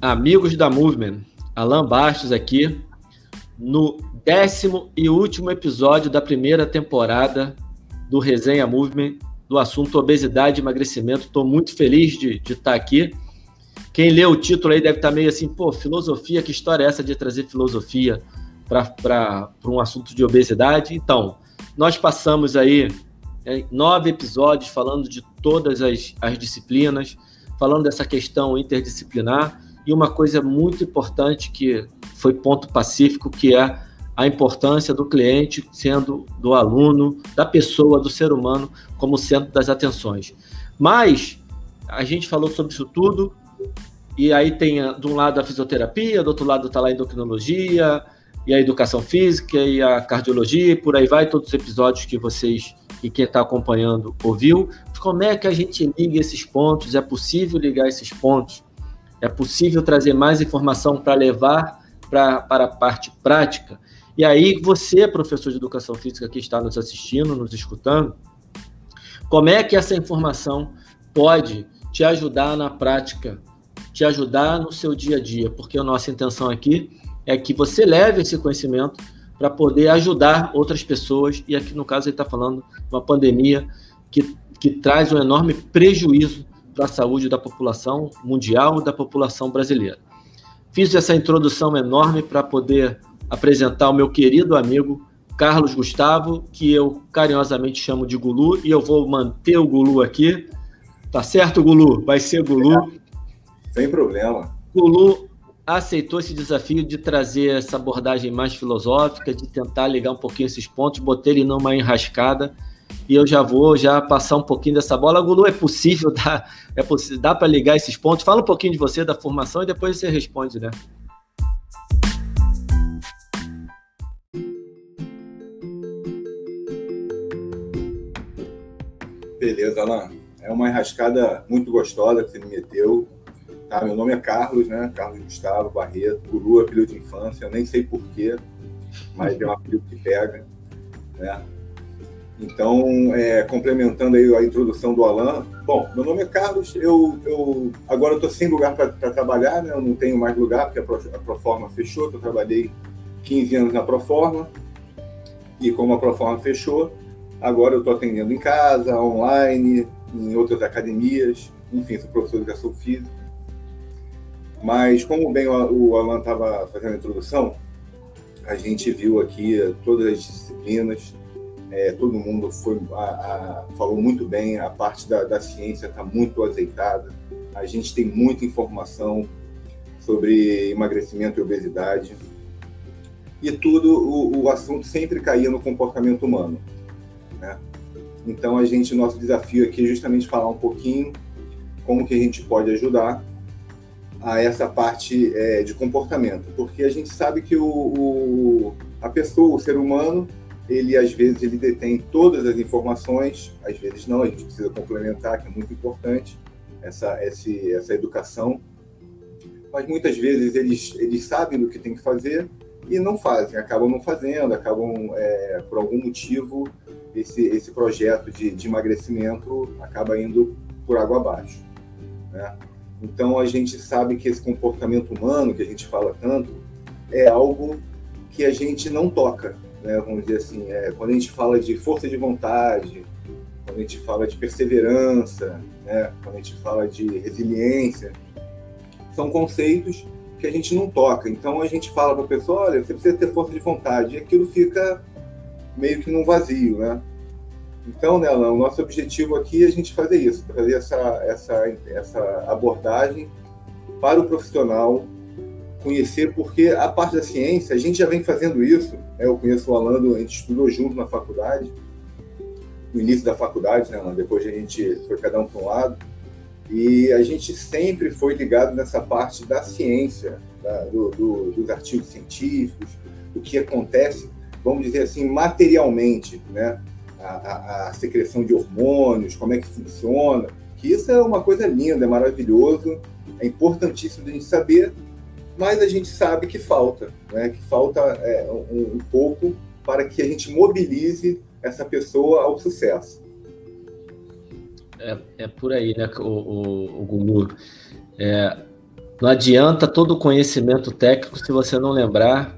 amigos da Movement, Alan Bastos aqui, no décimo e último episódio da primeira temporada do Resenha Movement, do assunto obesidade e emagrecimento. Estou muito feliz de, estar aqui. Quem lê o título aí deve estar meio assim, pô, filosofia, que história é essa de trazer filosofia para um assunto de obesidade? Então, nós passamos aí é, nove episódios falando de todas as, as disciplinas, falando dessa questão interdisciplinar e uma coisa muito importante que foi ponto pacífico, que é a importância do cliente sendo do aluno, da pessoa, do ser humano como centro das atenções. Mas a gente falou sobre isso tudo e aí tem de um lado a fisioterapia, do outro lado está lá a endocrinologia e a educação física e a cardiologia e por aí vai todos os episódios que vocês e quem está acompanhando ouviu. Como é que a gente liga esses pontos? É possível ligar esses pontos? É possível trazer mais informação para levar pra, para a parte prática? E aí, você, professor de educação física que está nos assistindo, nos escutando, como é que essa informação pode te ajudar na prática, te ajudar no seu dia a dia? Porque a nossa intenção aqui é que você leve esse conhecimento para poder ajudar outras pessoas, e aqui no caso ele está falando uma pandemia que, que traz um enorme prejuízo para a saúde da população mundial e da população brasileira. Fiz essa introdução enorme para poder apresentar o meu querido amigo Carlos Gustavo, que eu carinhosamente chamo de Gulu, e eu vou manter o Gulu aqui. Tá certo, Gulu? Vai ser Gulu. Sem problema. Gulu aceitou esse desafio de trazer essa abordagem mais filosófica, de tentar ligar um pouquinho esses pontos, botei ele numa enrascada e eu já vou já passar um pouquinho dessa bola. Gulu, é possível, dá, é possível, dá para ligar esses pontos? Fala um pouquinho de você, da formação e depois você responde, né? Beleza, Alan. É uma enrascada muito gostosa que você me meteu. Tá? Meu nome é Carlos, né? Carlos Gustavo Barreto. Guru apelido de infância. Eu nem sei porquê, mas é um apelido que pega. Né? Então, é, complementando aí a introdução do Alan, bom, meu nome é Carlos, eu, eu agora estou sem lugar para trabalhar, né? eu não tenho mais lugar porque a, Pro, a Proforma fechou, eu trabalhei 15 anos na Proforma, e como a Proforma fechou, Agora eu estou atendendo em casa, online, em outras academias, enfim, sou professor de educação física. Mas, como bem o Alan estava fazendo a introdução, a gente viu aqui todas as disciplinas, é, todo mundo foi, a, a, falou muito bem, a parte da, da ciência está muito azeitada, a gente tem muita informação sobre emagrecimento e obesidade, e tudo, o, o assunto sempre caía no comportamento humano. Né? Então a gente, nosso desafio aqui é justamente falar um pouquinho como que a gente pode ajudar a essa parte é, de comportamento, porque a gente sabe que o, o, a pessoa, o ser humano, ele às vezes ele detém todas as informações, às vezes não, a gente precisa complementar, que é muito importante essa, esse, essa educação, mas muitas vezes eles, eles sabem do que tem que fazer e não fazem, acabam não fazendo, acabam é, por algum motivo esse, esse projeto de, de emagrecimento acaba indo por água abaixo. Né? Então a gente sabe que esse comportamento humano que a gente fala tanto é algo que a gente não toca, né? Vamos dizer assim, é, quando a gente fala de força de vontade, quando a gente fala de perseverança, né? Quando a gente fala de resiliência, são conceitos que a gente não toca. Então a gente fala para a pessoa, olha, você precisa ter força de vontade, e aquilo fica meio que num vazio, né? Então, né, Alan, o nosso objetivo aqui é a gente fazer isso, trazer essa, essa, essa abordagem para o profissional conhecer, porque a parte da ciência, a gente já vem fazendo isso, né? eu conheço o Alan, a gente estudou junto na faculdade, no início da faculdade, né, Alan? depois a gente foi cada um para um lado, e a gente sempre foi ligado nessa parte da ciência, da, do, do, dos artigos científicos, do que acontece vamos dizer assim, materialmente, né? A, a, a, secreção de hormônios, como é que funciona, que isso é uma coisa linda, é maravilhoso, é importantíssimo a gente saber, mas a gente sabe que falta, né? que falta é, um, um, pouco para que a gente mobilize essa pessoa ao sucesso. É, é por aí, né, o, o, o Gulu? É, Não adianta todo o conhecimento técnico se você não lembrar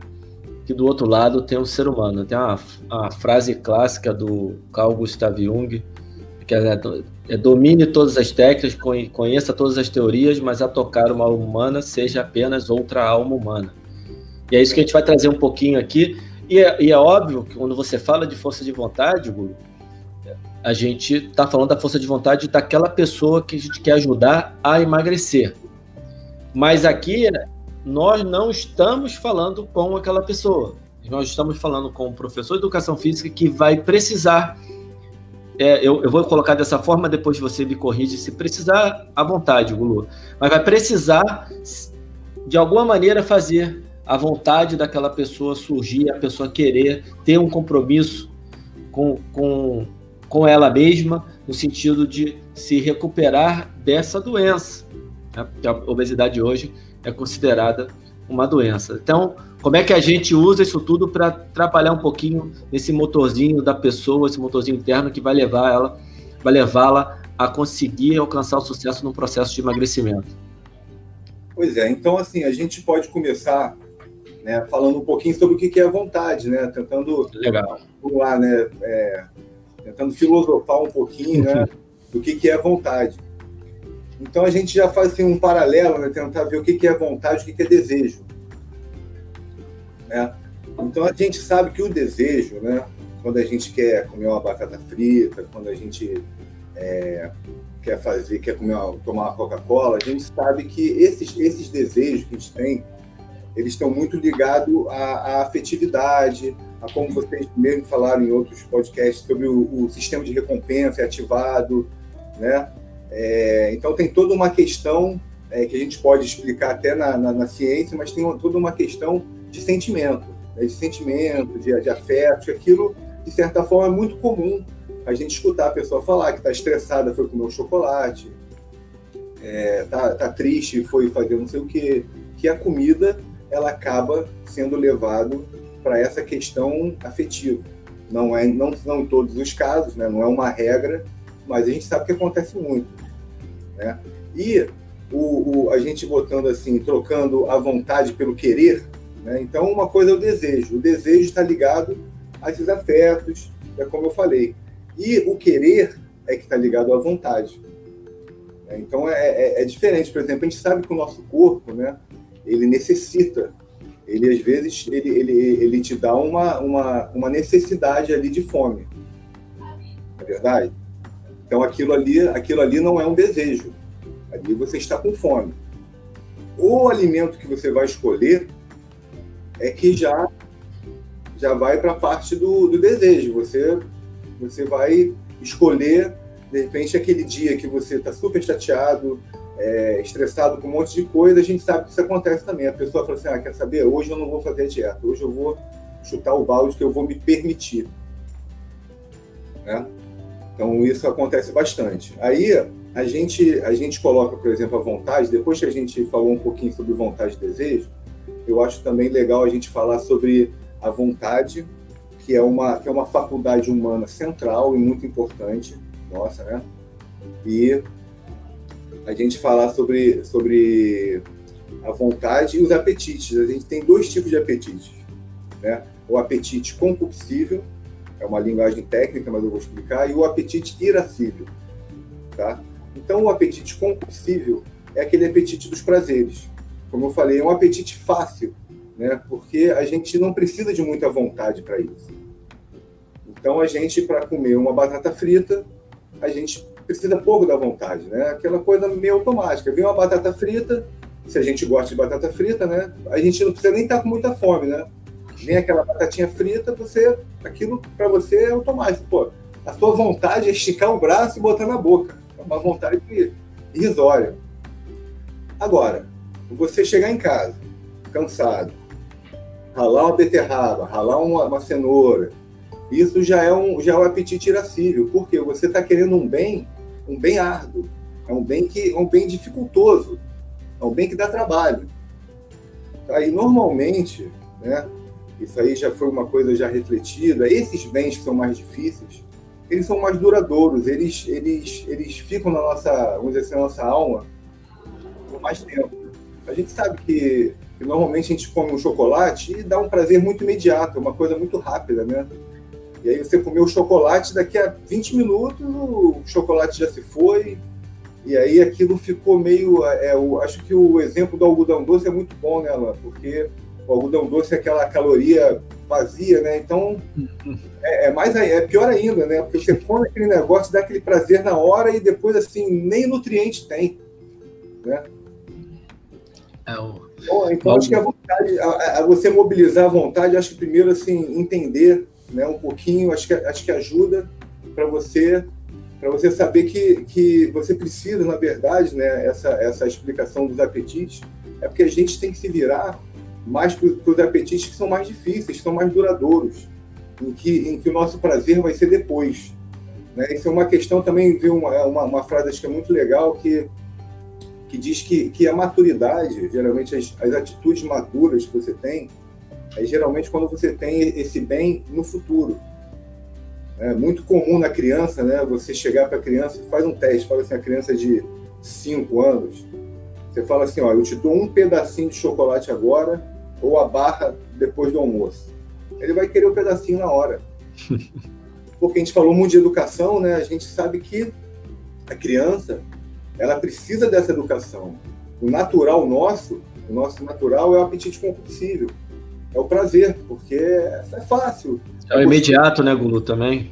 que do outro lado tem um ser humano. Tem uma, uma frase clássica do Carl Gustav Jung, é, é domine todas as técnicas, conheça todas as teorias, mas a tocar uma alma humana seja apenas outra alma humana. E é isso que a gente vai trazer um pouquinho aqui. E é, e é óbvio que quando você fala de força de vontade, Guru, a gente está falando da força de vontade daquela pessoa que a gente quer ajudar a emagrecer. Mas aqui nós não estamos falando com aquela pessoa. Nós estamos falando com o professor de educação física que vai precisar. É, eu, eu, vou colocar dessa forma, depois você me corrige se precisar à vontade, Gulu. Mas vai precisar, de alguma maneira, fazer a vontade daquela pessoa surgir, a pessoa querer ter um compromisso com, com, com ela mesma, no sentido de se recuperar dessa doença. Né? Porque a obesidade hoje é considerada uma doença. Então, como é que a gente usa isso tudo para atrapalhar um pouquinho esse motorzinho da pessoa, esse motorzinho interno que vai levar ela, vai levá-la a conseguir alcançar o sucesso no processo de emagrecimento? Pois é, então assim, a gente pode começar né, falando um pouquinho sobre o que é a vontade, né? Tentando Legal. lá, né? É, tentando filosofar um pouquinho né, do que, que é a vontade. Então a gente já faz assim, um paralelo, né, tentar ver o que, que é vontade, o que, é desejo. Né? Então a gente sabe que o desejo, né, quando a gente quer comer uma batata frita, quando a gente é, quer fazer, quer comer uma, tomar uma Coca-Cola, a gente sabe que esses, esses desejos que a gente tem, eles estão muito ligados à, à afetividade, a como vocês mesmo falaram em outros podcasts sobre o, o sistema de recompensa é ativado, né? É, então tem toda uma questão é, que a gente pode explicar até na, na, na ciência, mas tem uma, toda uma questão de sentimento, né? de sentimento, de, de afeto, aquilo de certa forma é muito comum a gente escutar a pessoa falar que está estressada, foi comer um chocolate, é, tá, tá triste, foi fazer não sei o quê, que a comida ela acaba sendo levado para essa questão afetiva. Não é não, não em todos os casos, né? não é uma regra, mas a gente sabe que acontece muito. Né? E o, o, a gente botando assim, trocando a vontade pelo querer, né? então uma coisa é o desejo. O desejo está ligado a esses afetos, é como eu falei. E o querer é que está ligado à vontade. Né? Então é, é, é, diferente. Por exemplo, a gente sabe que o nosso corpo, né, ele necessita, ele às vezes ele, ele, ele te dá uma, uma, uma necessidade ali de fome. É verdade? Então aquilo ali, aquilo ali não é um desejo. Ali você está com fome. O alimento que você vai escolher é que já já vai para a parte do, do desejo. Você você vai escolher de repente aquele dia que você está super chateado, é, estressado com um monte de coisa, a gente sabe que isso acontece também. A pessoa fala assim: ah, quer saber? Hoje eu não vou fazer dieta, hoje eu vou chutar o balde que eu vou me permitir. Né? Então isso acontece bastante. Aí a gente a gente coloca, por exemplo, a vontade. Depois que a gente falou um pouquinho sobre vontade e desejo, eu acho também legal a gente falar sobre a vontade, que é uma que é uma faculdade humana central e muito importante, nossa, né? E a gente falar sobre sobre a vontade e os apetites. A gente tem dois tipos de apetites, né? O apetite compulsível, é uma linguagem técnica, mas eu vou explicar, e o apetite irascível. Tá? Então, o apetite compulsível é aquele apetite dos prazeres. Como eu falei, é um apetite fácil, né? porque a gente não precisa de muita vontade para isso. Então, a gente, para comer uma batata frita, a gente precisa pouco da vontade, né? Aquela coisa meio automática. Vem uma batata frita, se a gente gosta de batata frita, né? A gente não precisa nem estar tá com muita fome, né? Vem aquela batatinha frita, você, aquilo para você é automático. Pô, a sua vontade é esticar o braço e botar na boca. É uma vontade irrisória. Agora, você chegar em casa, cansado, ralar uma beterraba, ralar uma, uma cenoura, isso já é um, já é um apetite irascível, porque você está querendo um bem, um bem árduo, é um bem que é um bem dificultoso, é um bem que dá trabalho. Aí normalmente, né, isso aí já foi uma coisa já refletida. Esses bens que são mais difíceis, eles são mais duradouros, eles, eles, eles ficam na nossa, vamos dizer assim, na nossa alma por mais tempo. A gente sabe que, que, normalmente a gente come um chocolate e dá um prazer muito imediato, uma coisa muito rápida, né? E aí você comeu o chocolate, daqui a 20 minutos o chocolate já se foi, e aí aquilo ficou meio. É, eu acho que o exemplo do algodão doce é muito bom, né, Alan? Porque o algodão doce é aquela caloria vazia, né? Então é, é, mais é pior ainda, né? Porque você come aquele negócio, dá aquele prazer na hora e depois assim nem nutriente tem, né? É o... Bom, então acho que a vontade, a, a você mobilizar a vontade, acho que primeiro assim entender, né, um pouquinho, acho que acho que ajuda para você para você saber que, que você precisa, na verdade, né, essa, essa explicação dos apetites, é porque a gente tem que se virar mais para os apetites que são mais difíceis, que são mais duradouros, em que, em que o nosso prazer vai ser depois. Né? Isso é uma questão também, viu, uma, uma, uma frase que é muito legal, que, que diz que, que a maturidade, geralmente as, as atitudes maduras que você tem, é geralmente quando você tem esse bem no futuro. É muito comum na criança, né? Você chegar para a criança faz um teste, fala assim, a criança de 5 anos, você fala assim, ó, eu te dou um pedacinho de chocolate agora ou a barra depois do almoço. Ele vai querer o um pedacinho na hora. Porque a gente falou muito de educação, né? A gente sabe que a criança, ela precisa dessa educação. O natural nosso, o nosso natural é o apetite compulsível. É o prazer, porque é fácil. É o imediato, né, Gulu, também?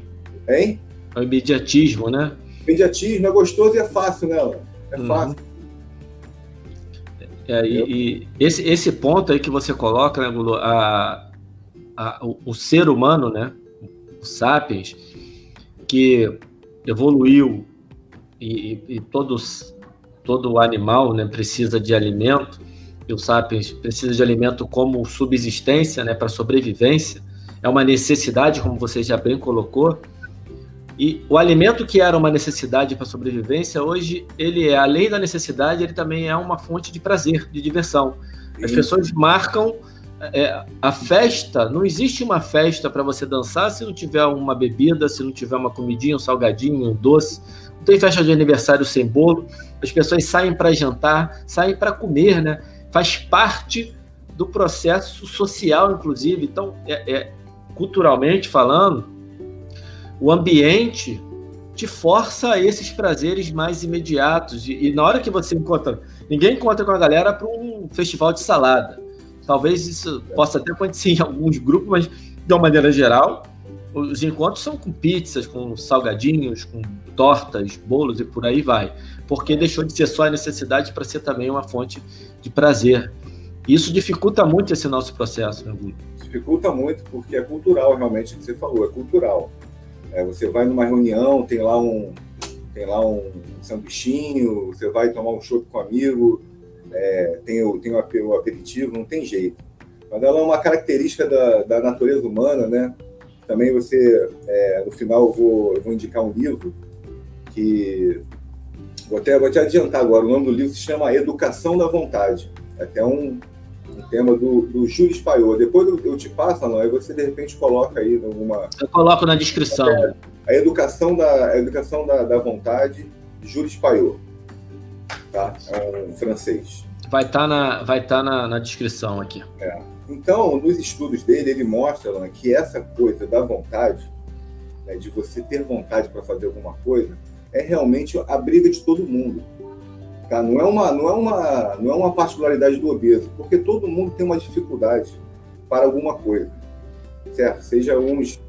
Hein? É o imediatismo, né? Imediatismo é gostoso e é fácil, né, É uhum. fácil. É, e, e, esse, esse ponto aí que você coloca, né, Gulu, a, a, o, o, ser humano, né, o sapiens, que evoluiu e, e, e todos, todo animal né, precisa de alimento, e o sapiens precisa de alimento como subsistência, né, para sobrevivência, é uma necessidade, como você já bem colocou. E o alimento que era uma necessidade para sobrevivência, hoje ele é, além da necessidade, ele também é uma fonte de prazer, de diversão. As pessoas marcam é, a festa, não existe uma festa para você dançar se não tiver uma bebida, se não tiver uma comidinha, um salgadinho, um doce. Não tem festa de aniversário sem bolo. As pessoas saem para jantar, saem para comer, né? Faz parte do processo social, inclusive. Então, é, é, culturalmente falando, o ambiente te força a esses prazeres mais imediatos. E, e, na hora que você encontra. Ninguém encontra com a galera para um festival de salada. Talvez isso possa até acontecer em alguns grupos, mas de uma maneira geral, os encontros são com pizzas, com salgadinhos, com tortas, bolos e por aí vai. Porque deixou de ser só a necessidade para ser também uma fonte de prazer. Isso dificulta muito esse nosso processo, né, Guilherme? dificulta muito porque é cultural realmente o que você falou, é cultural. É, você vai numa reunião, tem lá um tem lá um sanduichinho, você vai tomar um chopp com um amigo, é, tem, o, tem o aperitivo, não tem jeito. Mas ela é uma característica da, da natureza humana, né? Também você, é, no final, eu vou, eu vou indicar um livro que vou até, vou te adiantar agora. O nome do livro se chama Educação da Vontade. É até um, um tema do, do Júlio Espaiô. Depois eu, eu te passo, não, aí você de repente coloca aí alguma. Eu coloco na descrição. É, a educação da, a educação da, da vontade, Júlio Espaiô. Tá? É um francês. Vai estar tá na, vai tá na, na descrição aqui. É. Então, nos estudos dele, ele mostra Alan, que essa coisa da vontade, né, de você ter vontade para fazer alguma coisa, é realmente a briga de todo mundo. Tá? Não, é uma, não, é uma, não é uma particularidade do obeso, porque todo mundo tem uma dificuldade para alguma coisa, certo? Seja uns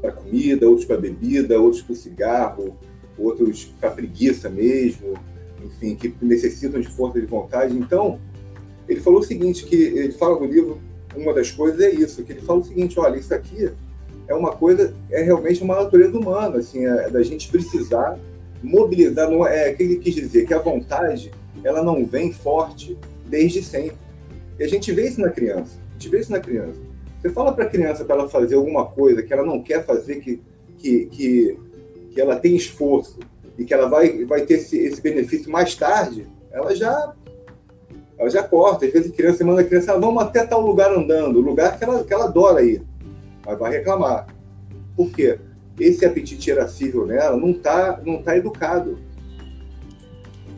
para comida, outros para bebida, outros para cigarro, outros para preguiça mesmo, enfim, que necessitam de força de vontade. Então, ele falou o seguinte, que ele fala no livro, uma das coisas é isso, que ele fala o seguinte, olha, isso aqui é uma coisa, é realmente uma natureza humana, assim, é da gente precisar mobilizar, não é, é que ele quis dizer que a vontade ela não vem forte desde sempre. E a gente vê isso na criança. A gente vê isso na criança. Você fala para a criança para ela fazer alguma coisa que ela não quer fazer, que, que, que, que ela tem esforço e que ela vai, vai ter esse, esse benefício mais tarde, ela já ela já corta. Às vezes a criança manda a criança, ah, vamos até tal lugar andando, lugar que ela, que ela adora ir. Mas vai reclamar. Por quê? Esse apetite irascível nela não está não tá educado.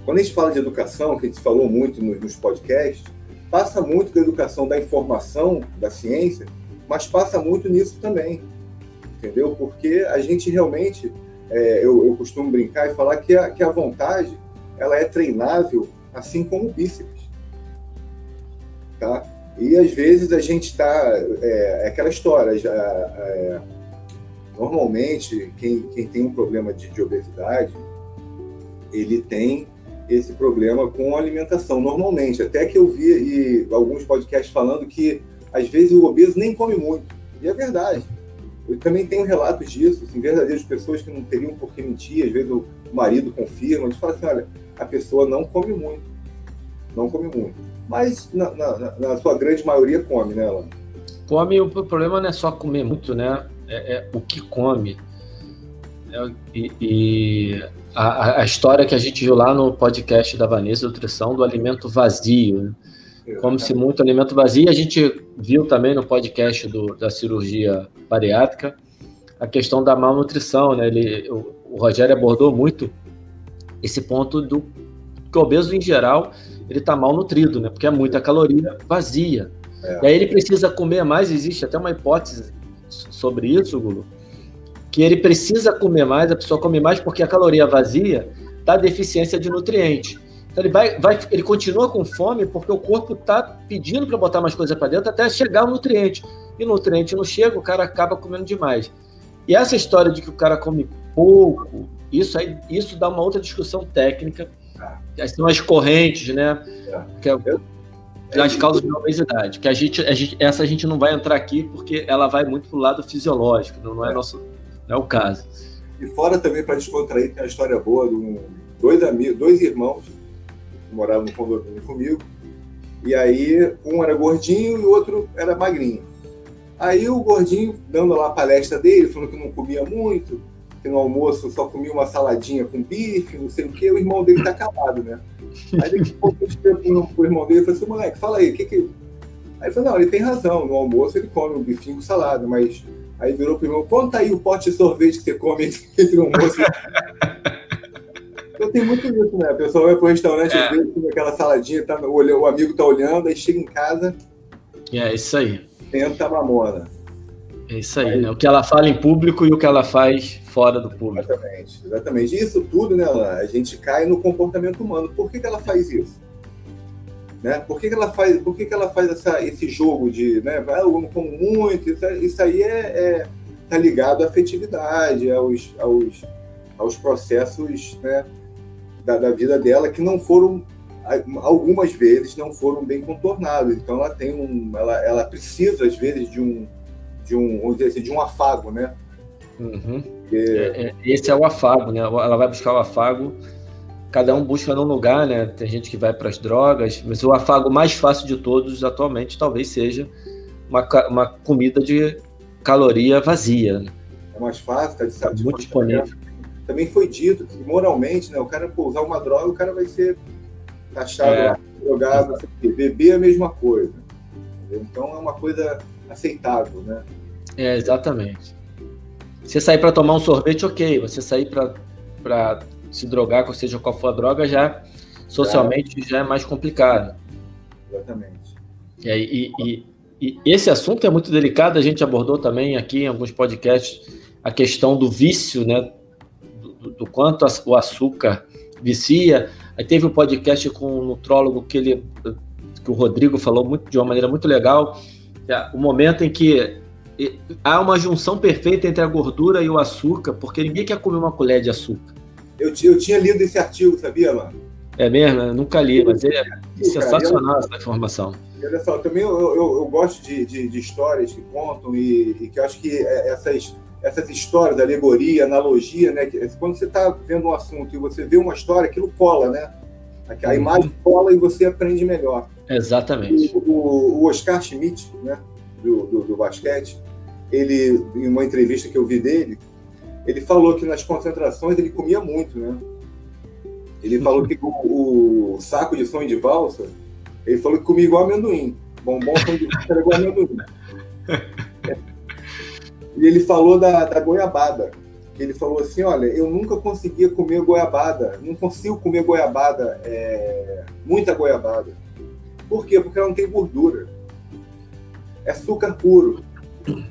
quando a gente fala de educação, que a gente falou muito nos, nos podcasts, passa muito da educação da informação, da ciência, mas passa muito nisso também, entendeu? Porque a gente realmente, é, eu, eu, costumo brincar e falar que a, que a vontade, ela é treinável, assim como o bíceps, tá? E às vezes a gente está, é, é, aquela história, já, é, normalmente quem, quem tem um problema de, de obesidade, ele tem esse problema com a alimentação, normalmente. Até que eu vi e, alguns podcasts falando que às vezes o obeso nem come muito. E é verdade. Eu também tenho relatos disso, assim, verdadeiras pessoas que não teriam por que mentir, às vezes o marido confirma, eles falam assim, olha, a pessoa não come muito. Não come muito. Mas na, na, na sua grande maioria come, né, Alan? Come, o problema não é só comer muito, né? É, é o que come. É, e, e a, a, história que a gente viu lá no podcast da Vanessa Nutrição do alimento vazio. Né? Como se muito alimento vazio. A gente viu também no podcast do, da cirurgia bariátrica a questão da malnutrição. Né? Ele, o, o Rogério abordou muito esse ponto do que o obeso, em geral, ele está mal nutrido, né? porque é muita caloria vazia. É. E aí ele precisa comer mais. Existe até uma hipótese sobre isso, Gulo, que ele precisa comer mais, a pessoa come mais porque a caloria vazia dá deficiência de nutriente. Então ele vai, vai ele continua com fome porque o corpo está pedindo para botar mais coisa para dentro até chegar o nutriente. E o nutriente não chega, o cara acaba comendo demais. E essa história de que o cara come pouco, isso aí, isso dá uma outra discussão técnica. São as correntes, né? Que é, as causas da obesidade. Que a gente, a gente, essa a gente não vai entrar aqui porque ela vai muito para o lado fisiológico, não, não é, é. nosso é o caso. E fora também, para descontrair, tem uma história boa de um, dois, amigos, dois irmãos que moravam no condomínio comigo. E aí, um era gordinho e o outro era magrinho. Aí o gordinho, dando lá a palestra dele, falando que não comia muito, que no almoço só comia uma saladinha com bife, não sei o quê, o irmão dele tá calado, né? Aí daqui a pouco eu chego pro irmão dele e falei assim, moleque, fala aí, o que que... Aí ele falou, não, ele tem razão, no almoço ele come um bifinho com salada, mas Aí virou pro irmão, conta aí o pote de sorvete que você come entre um almoço. Eu tenho muito isso, né? A pessoa vai pro restaurante, é. vezes, aquela saladinha, tá, o, o amigo tá olhando, aí chega em casa. É isso aí. Tenta a mamona. É isso aí, aí, né? O que ela fala em público e o que ela faz fora do público. Exatamente, exatamente. Isso tudo, né, Alain, a gente cai no comportamento humano. Por que, que ela faz isso? Né? Por que, que ela faz, por que, que ela faz essa, esse jogo de, né, ah, eu não como muito, isso, isso aí é, é tá ligado à afetividade, aos, aos, aos processos né, da, da vida dela que não foram algumas vezes não foram bem contornados. Então ela tem um, ela, ela precisa às vezes de um, de um, vamos dizer assim, de um afago, né? Uhum. Porque... É, é, esse é o afago, né? Ela vai buscar o afago cada um busca num lugar, né? Tem gente que vai para as drogas, mas o afago mais fácil de todos atualmente talvez seja uma, uma comida de caloria vazia. Né? É mais fácil, tá de tá muito disponível. Também foi dito que moralmente, né? O cara por usar uma droga, o cara vai ser taxado, é, drogado, beber é a mesma coisa. Então é uma coisa aceitável, né? É, exatamente. Você sair para tomar um sorvete, ok. Você sair para se drogar, ou seja qual for a droga, já socialmente já é mais complicado. Exatamente. E, e, e, e, esse assunto é muito delicado, a gente abordou também aqui em alguns podcasts a questão do vício, né? Do, do quanto o açúcar vicia. Aí teve um podcast com um nutrólogo que ele que o Rodrigo falou muito, de uma maneira muito legal, é o momento em que há uma junção perfeita entre a gordura e o açúcar, porque ninguém quer comer uma colher de açúcar. Eu, eu tinha lido esse artigo, sabia, mano? É mesmo? Eu nunca li, mas é sensacional essa informação. Olha só, também eu, eu, eu gosto de, de, de, histórias que contam e, e, que eu acho que é, essas, essas histórias, alegoria, analogia, né? Que, quando você está vendo um assunto e você vê uma história, aquilo cola, né? A uhum. imagem cola e você aprende melhor. Exatamente. O, o, o Oscar Schmidt, né? Do, do, do basquete, ele, em uma entrevista que eu vi dele, ele falou que nas concentrações ele comia muito, né? Ele falou que o, o, saco de sonho de valsa, ele falou que comia igual amendoim. Bombom sonho de valsa era igual amendoim. E ele falou da, da goiabada, ele falou assim, olha, eu nunca conseguia comer goiabada, não consigo comer goiabada, é, muita goiabada. Por quê? Porque ela não tem gordura. É açúcar puro.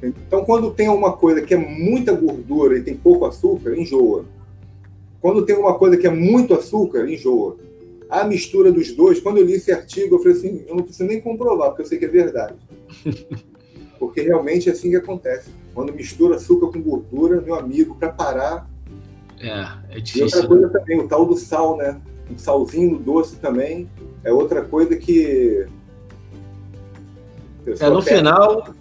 Então, quando tem uma coisa que é muita gordura e tem pouco açúcar, enjoa. Quando tem uma coisa que é muito açúcar, enjoa. A mistura dos dois, quando eu li esse artigo, eu falei assim, eu não preciso nem comprovar, porque eu sei que é verdade. Porque realmente é assim que acontece. Quando mistura açúcar com gordura, meu amigo, para parar. É, é difícil. E outra coisa né? também, o tal do sal, né? Um salzinho no doce também é outra coisa que. É, no final,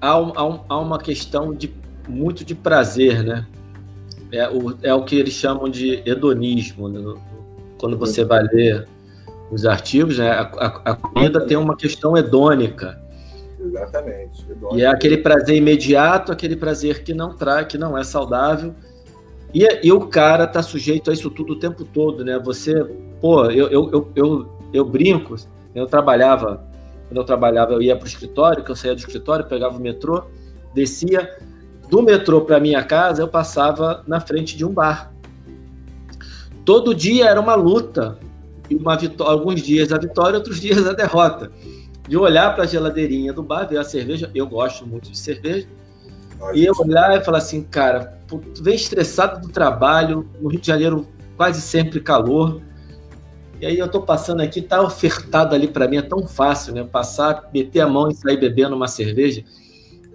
há, há, há, uma questão de muito de prazer, né? É o, é o que eles chamam de hedonismo. Né? Quando você vai ler os artigos, né? a, a, a comida tem uma questão hedônica. Exatamente. E é aquele prazer imediato, aquele prazer que não traz, que não é saudável. E, e o cara tá sujeito a isso tudo o tempo todo, né? Você, pô, eu, eu, eu, eu, eu brinco, eu trabalhava, quando eu trabalhava, eu ia para o escritório, que eu saía do escritório, pegava o metrô, descia, do metrô para minha casa, eu passava na frente de um bar. Todo dia era uma luta, e uma vitória, alguns dias a vitória, outros dias a derrota de olhar para a geladeirinha do bar, ver a cerveja. Eu gosto muito de cerveja. e eu olhar e falar assim, cara, tu vem estressado do trabalho, no Rio de Janeiro quase sempre calor. E aí eu tô passando aqui, tá ofertado ali para mim, é tão fácil, né? Passar, meter a mão e sair bebendo uma cerveja.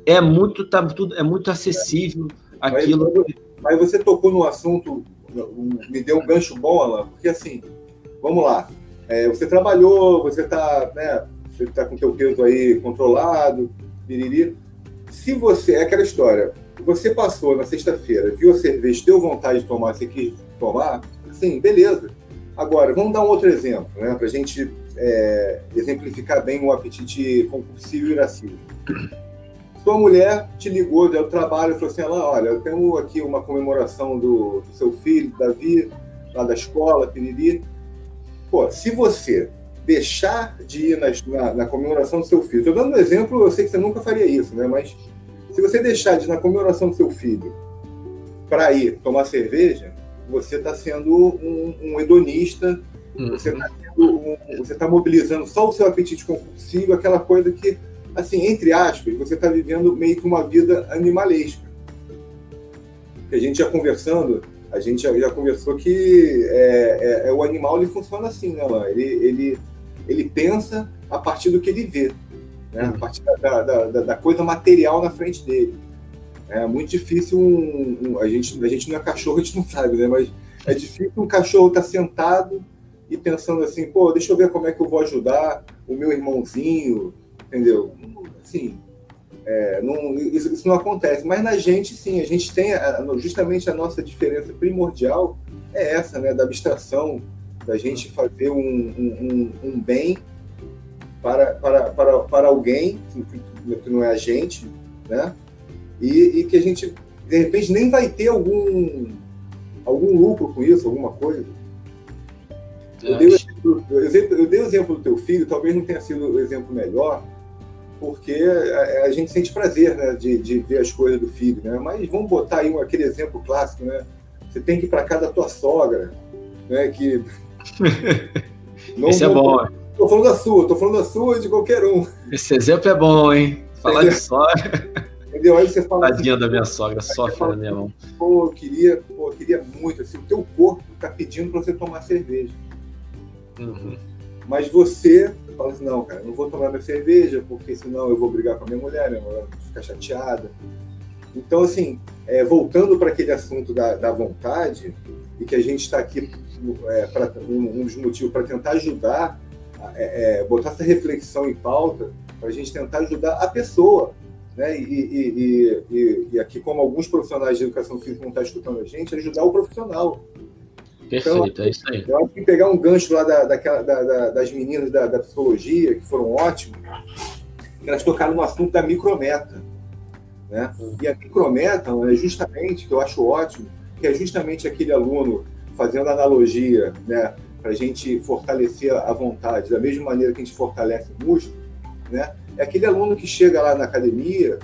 É muito, tá, tudo, é muito acessível é. aquilo. Mas, mas, você tocou no assunto, me deu um gancho bom, Alan, porque assim, vamos lá. É, você trabalhou, você tá, né, você está com o teu peso aí controlado, biriri. Se você, é aquela história, você passou na sexta-feira, viu a cerveja, deu vontade de tomar, você quis tomar, sim, beleza. Agora, vamos dar um outro exemplo, né, para a gente é, exemplificar bem o apetite compulsivo e irascível. Sua mulher te ligou, deu trabalho e falou assim: olha, eu tenho aqui uma comemoração do, do seu filho, Davi, lá da escola, piriri. Pô, se você deixar de ir na, na, comemoração do seu filho. Estou dando um exemplo, eu sei que você nunca faria isso, né? Mas se você deixar de ir na comemoração do seu filho para ir tomar cerveja, você está sendo um, um hedonista, uhum. você está um, tá mobilizando só o seu apetite compulsivo, aquela coisa que, assim, entre aspas, você está vivendo meio que uma vida animalesca. Que a gente já conversando, a gente já, já conversou que é, é, é, o animal ele funciona assim, né? Ele, ele ele pensa a partir do que ele vê, né? a partir da, da, da, da coisa material na frente dele. É muito difícil um, um, a gente a gente não é cachorro, a gente não sabe, né? Mas é difícil um cachorro estar tá sentado e pensando assim, pô, deixa eu ver como é que eu vou ajudar o meu irmãozinho, entendeu? Assim, é, não, isso, isso, não acontece. Mas na gente, sim, a gente tem a, justamente a nossa diferença primordial é essa, né? Da abstração, da gente fazer um, um, um bem para, para, para, para alguém que não é a gente, né? E, e, que a gente, de repente, nem vai ter algum, algum lucro com isso, alguma coisa. Eu dei, o exemplo, eu dei o exemplo do teu filho, talvez não tenha sido o exemplo melhor, porque a, a gente sente prazer né, de, de, ver as coisas do filho, né? Mas vamos botar aí um, aquele exemplo clássico, né? Você tem que ir para casa da tua sogra, né? Que Não, Esse é bom. Tô falando da sua, tô falando da sua e de qualquer um. Esse exemplo é bom, hein? Falar Entendeu? de sogra. Entendeu? Aí você fala. Tadinha assim, da minha sogra, sofre na minha mão. Pô, eu queria, pô, eu queria muito. Assim, o teu corpo tá pedindo para você tomar cerveja. Uhum. Mas você fala assim: não, cara, não vou tomar minha cerveja, porque senão eu vou brigar com a minha mulher, minha mulher vai ficar chateada. Então, assim, é, voltando para aquele assunto da, da vontade, e que a gente está aqui é, pra, um, um, dos motivos para tentar ajudar, é, é, botar essa reflexão em pauta, para a gente tentar ajudar a pessoa. Né? E, e, e, e, aqui, como alguns profissionais de educação física não estão escutando a gente, ajudar o profissional. Perfeito, então, é isso aí. Eu acho que pegar um gancho lá da, daquela, da, da, das meninas da, da, psicologia, que foram ótimas, elas tocaram no assunto da micrometa. Né? E a micrometa é justamente, que eu acho ótimo, que é justamente aquele aluno fazendo analogia, né, para a gente fortalecer a vontade, da mesma maneira que a gente fortalece o músculo, né, é aquele aluno que chega lá na academia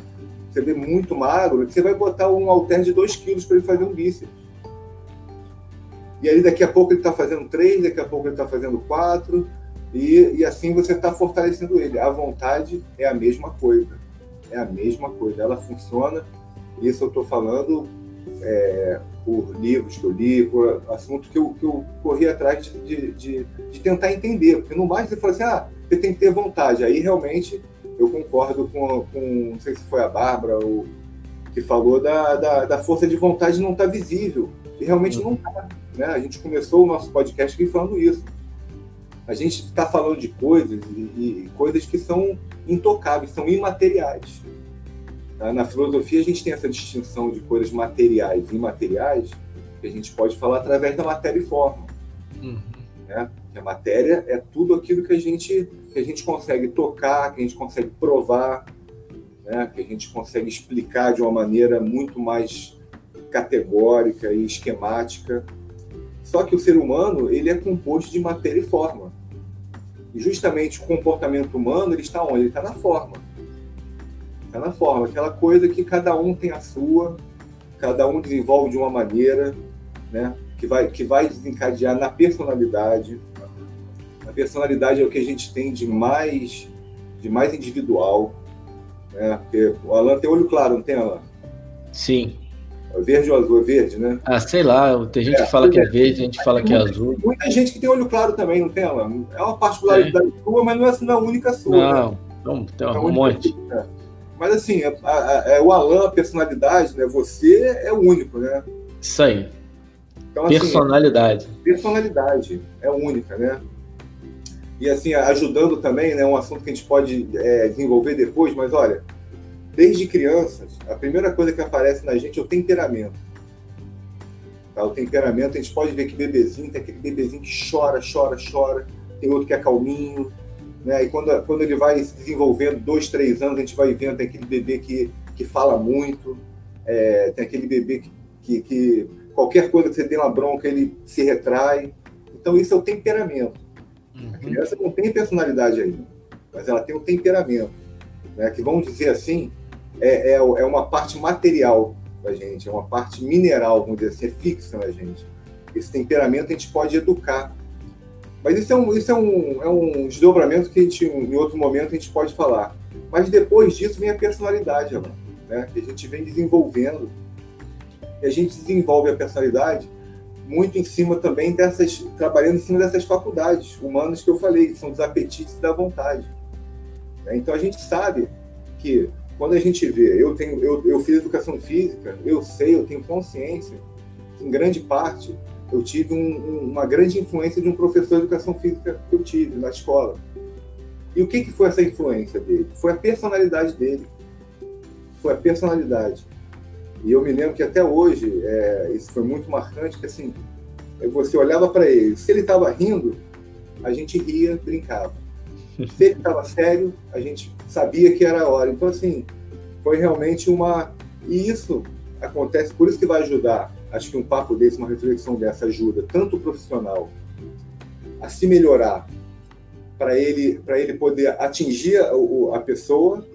você vê muito magro, você vai botar um halter de 2 quilos para ele fazer um bíceps. E aí daqui a pouco ele está fazendo 3, daqui a pouco ele está fazendo 4, e, e assim você está fortalecendo ele. A vontade é a mesma coisa. É a mesma coisa. Ela funciona. Isso eu estou falando é, por livros que eu li, por assunto que eu, que eu corri atrás de, de, de tentar entender. Porque não basta você falar assim, ah, você tem que ter vontade. Aí realmente eu concordo com, com não sei se foi a Bárbara ou que falou da, da, da força de vontade não estar tá visível. E realmente não está. Né? A gente começou o nosso podcast aqui falando isso. A gente está falando de coisas e, e, coisas que são intocáveis, são imateriais. Tá? Na filosofia, a gente tem essa distinção de coisas materiais e imateriais que a gente pode falar através da matéria e forma. Uhum. Né? A matéria é tudo aquilo que a gente que a gente consegue tocar, que a gente consegue provar, né? que a gente consegue explicar de uma maneira muito mais categórica e esquemática. Só que o ser humano ele é composto de matéria e forma. E justamente o comportamento humano ele está onde? Ele está na forma. Está na forma, aquela coisa que cada um tem a sua, cada um desenvolve de uma maneira, né? Que, vai, que vai desencadear na personalidade. A personalidade é o que a gente tem de mais, de mais individual. Né? Porque o Alan tem olho claro, não tem, Alan? Sim. É verde ou azul? É verde, né? Ah, sei lá. Tem gente é, que fala que é verde, a gente fala que é azul. Muita gente que tem olho claro também, não tem, Alan? É uma particularidade é. sua, mas não é, não é a única sua. Não, né? então, tem um, um monte. É. Mas assim, a, a, a, o Alan, a personalidade, né? Você é o único, né? Isso aí. Então, assim, personalidade. Personalidade é única, né? E assim, ajudando também, né? Um assunto que a gente pode é, desenvolver depois, mas olha, desde crianças, a primeira coisa que aparece na gente é o temperamento. Tá? O temperamento, a gente pode ver que bebezinho, tem aquele bebezinho que chora, chora, chora, tem outro que é calminho, né? E quando, quando ele vai se desenvolvendo, dois, três anos, a gente vai vendo, tem aquele bebê que, que fala muito, é, tem aquele bebê que, que, que qualquer coisa que você dê uma bronca, ele se retrai. Então, isso é o temperamento. Uhum. A criança não tem personalidade ainda, mas ela tem o temperamento, né? que vamos dizer assim, é, é, é uma parte material da gente, é uma parte mineral, vamos dizer assim, é fixa na gente. Esse temperamento a gente pode educar. Mas isso é um, isso é um, é um desdobramento que a gente, em outro momento a gente pode falar. Mas depois disso vem a personalidade, né? que a gente vem desenvolvendo. E a gente desenvolve a personalidade muito em cima também dessas, trabalhando em cima dessas faculdades humanas que eu falei, que são dos apetites e da vontade. Então a gente sabe que quando a gente vê, eu tenho, eu, eu fiz educação física, eu sei, eu tenho consciência, em grande parte eu tive um, uma grande influência de um professor de educação física que eu tive na escola. E o que, que foi essa influência dele? Foi a personalidade dele. Foi a personalidade. E eu me lembro que até hoje, é, isso foi muito marcante, que assim, você olhava para ele, se ele estava rindo, a gente ria, brincava. Se ele estava sério, a gente sabia que era a hora. Então, assim, foi realmente uma. E isso acontece, por isso que vai ajudar. Acho que um papo desse, uma reflexão dessa ajuda tanto o profissional a se melhorar, para ele, ele poder atingir a, a pessoa,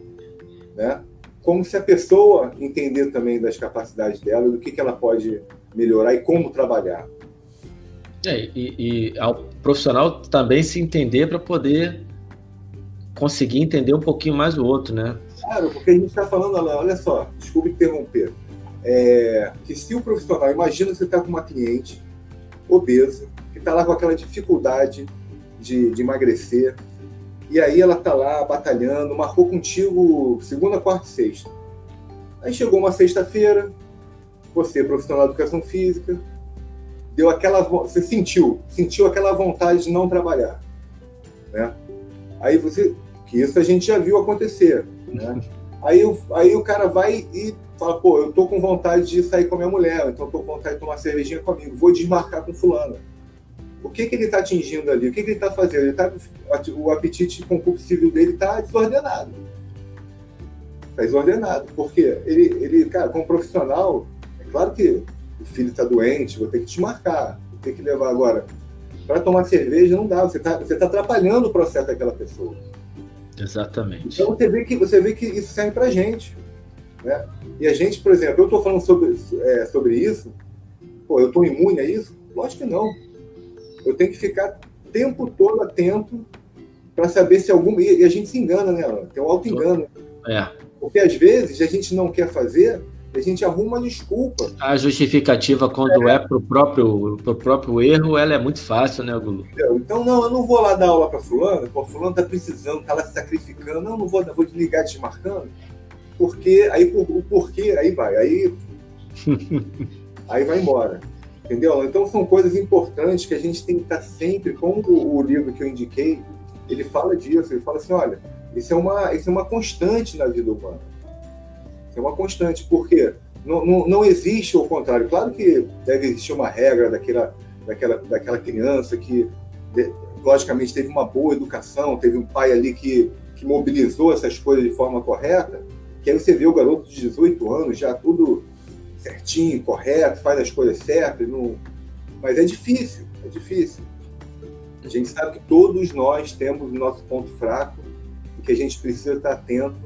né? Como se a pessoa entender também das capacidades dela, do que, que ela pode melhorar e como trabalhar. É, e, e ao profissional também se entender para poder conseguir entender um pouquinho mais o outro, né? Claro, porque a gente está falando, olha só, desculpe interromper, é, que se o profissional, imagina você está com uma cliente obesa, que está lá com aquela dificuldade de, de emagrecer, e aí ela está lá batalhando, marcou contigo segunda, quarta e sexta. Aí chegou uma sexta-feira, você, profissional de educação física, deu aquela, você sentiu, sentiu aquela vontade de não trabalhar, né? Aí você que isso a gente já viu acontecer. Né? Aí, aí o cara vai e fala, pô, eu tô com vontade de sair com a minha mulher, então tô com vontade de tomar cervejinha comigo, vou desmarcar com fulano. O que, que ele está atingindo ali? O que, que ele está fazendo? Ele tá, o apetite concupiscível dele está desordenado. Está desordenado. Porque ele, ele, cara, como profissional, é claro que o filho está doente, vou ter que desmarcar, vou ter que levar agora. Para tomar cerveja não dá, você está você tá atrapalhando o processo daquela pessoa. Exatamente. Então você vê que, você vê que isso serve para gente. Né? E a gente, por exemplo, eu estou falando sobre, é, sobre isso, pô, eu estou imune a isso? Lógico que não. Eu tenho que ficar o tempo todo atento para saber se algum. E a gente se engana, né, Alan? Tem um auto-engano. É. Porque às vezes a gente não quer fazer, a gente arruma uma desculpa. A justificativa, quando é, é para o próprio, pro próprio erro, ela é muito fácil, né, Gulu? Então, não, eu não vou lá dar aula para fulano, pô, fulano está precisando, está lá se sacrificando, não, não vou, vou desligar desmarcando, porque aí o porquê, aí vai, aí, aí vai embora. Entendeu? Então são coisas importantes que a gente tem que estar sempre, como o, livro que eu indiquei, ele fala disso, ele fala assim, olha, isso é uma, isso é uma constante na vida humana é uma constante, porque não, não, não existe o contrário. Claro que deve existir uma regra daquela, daquela, daquela criança que, logicamente, teve uma boa educação, teve um pai ali que, que mobilizou essas coisas de forma correta, que aí você vê o garoto de 18 anos já tudo certinho, correto, faz as coisas certas, não... mas é difícil, é difícil. A gente sabe que todos nós temos o nosso ponto fraco e que a gente precisa estar atento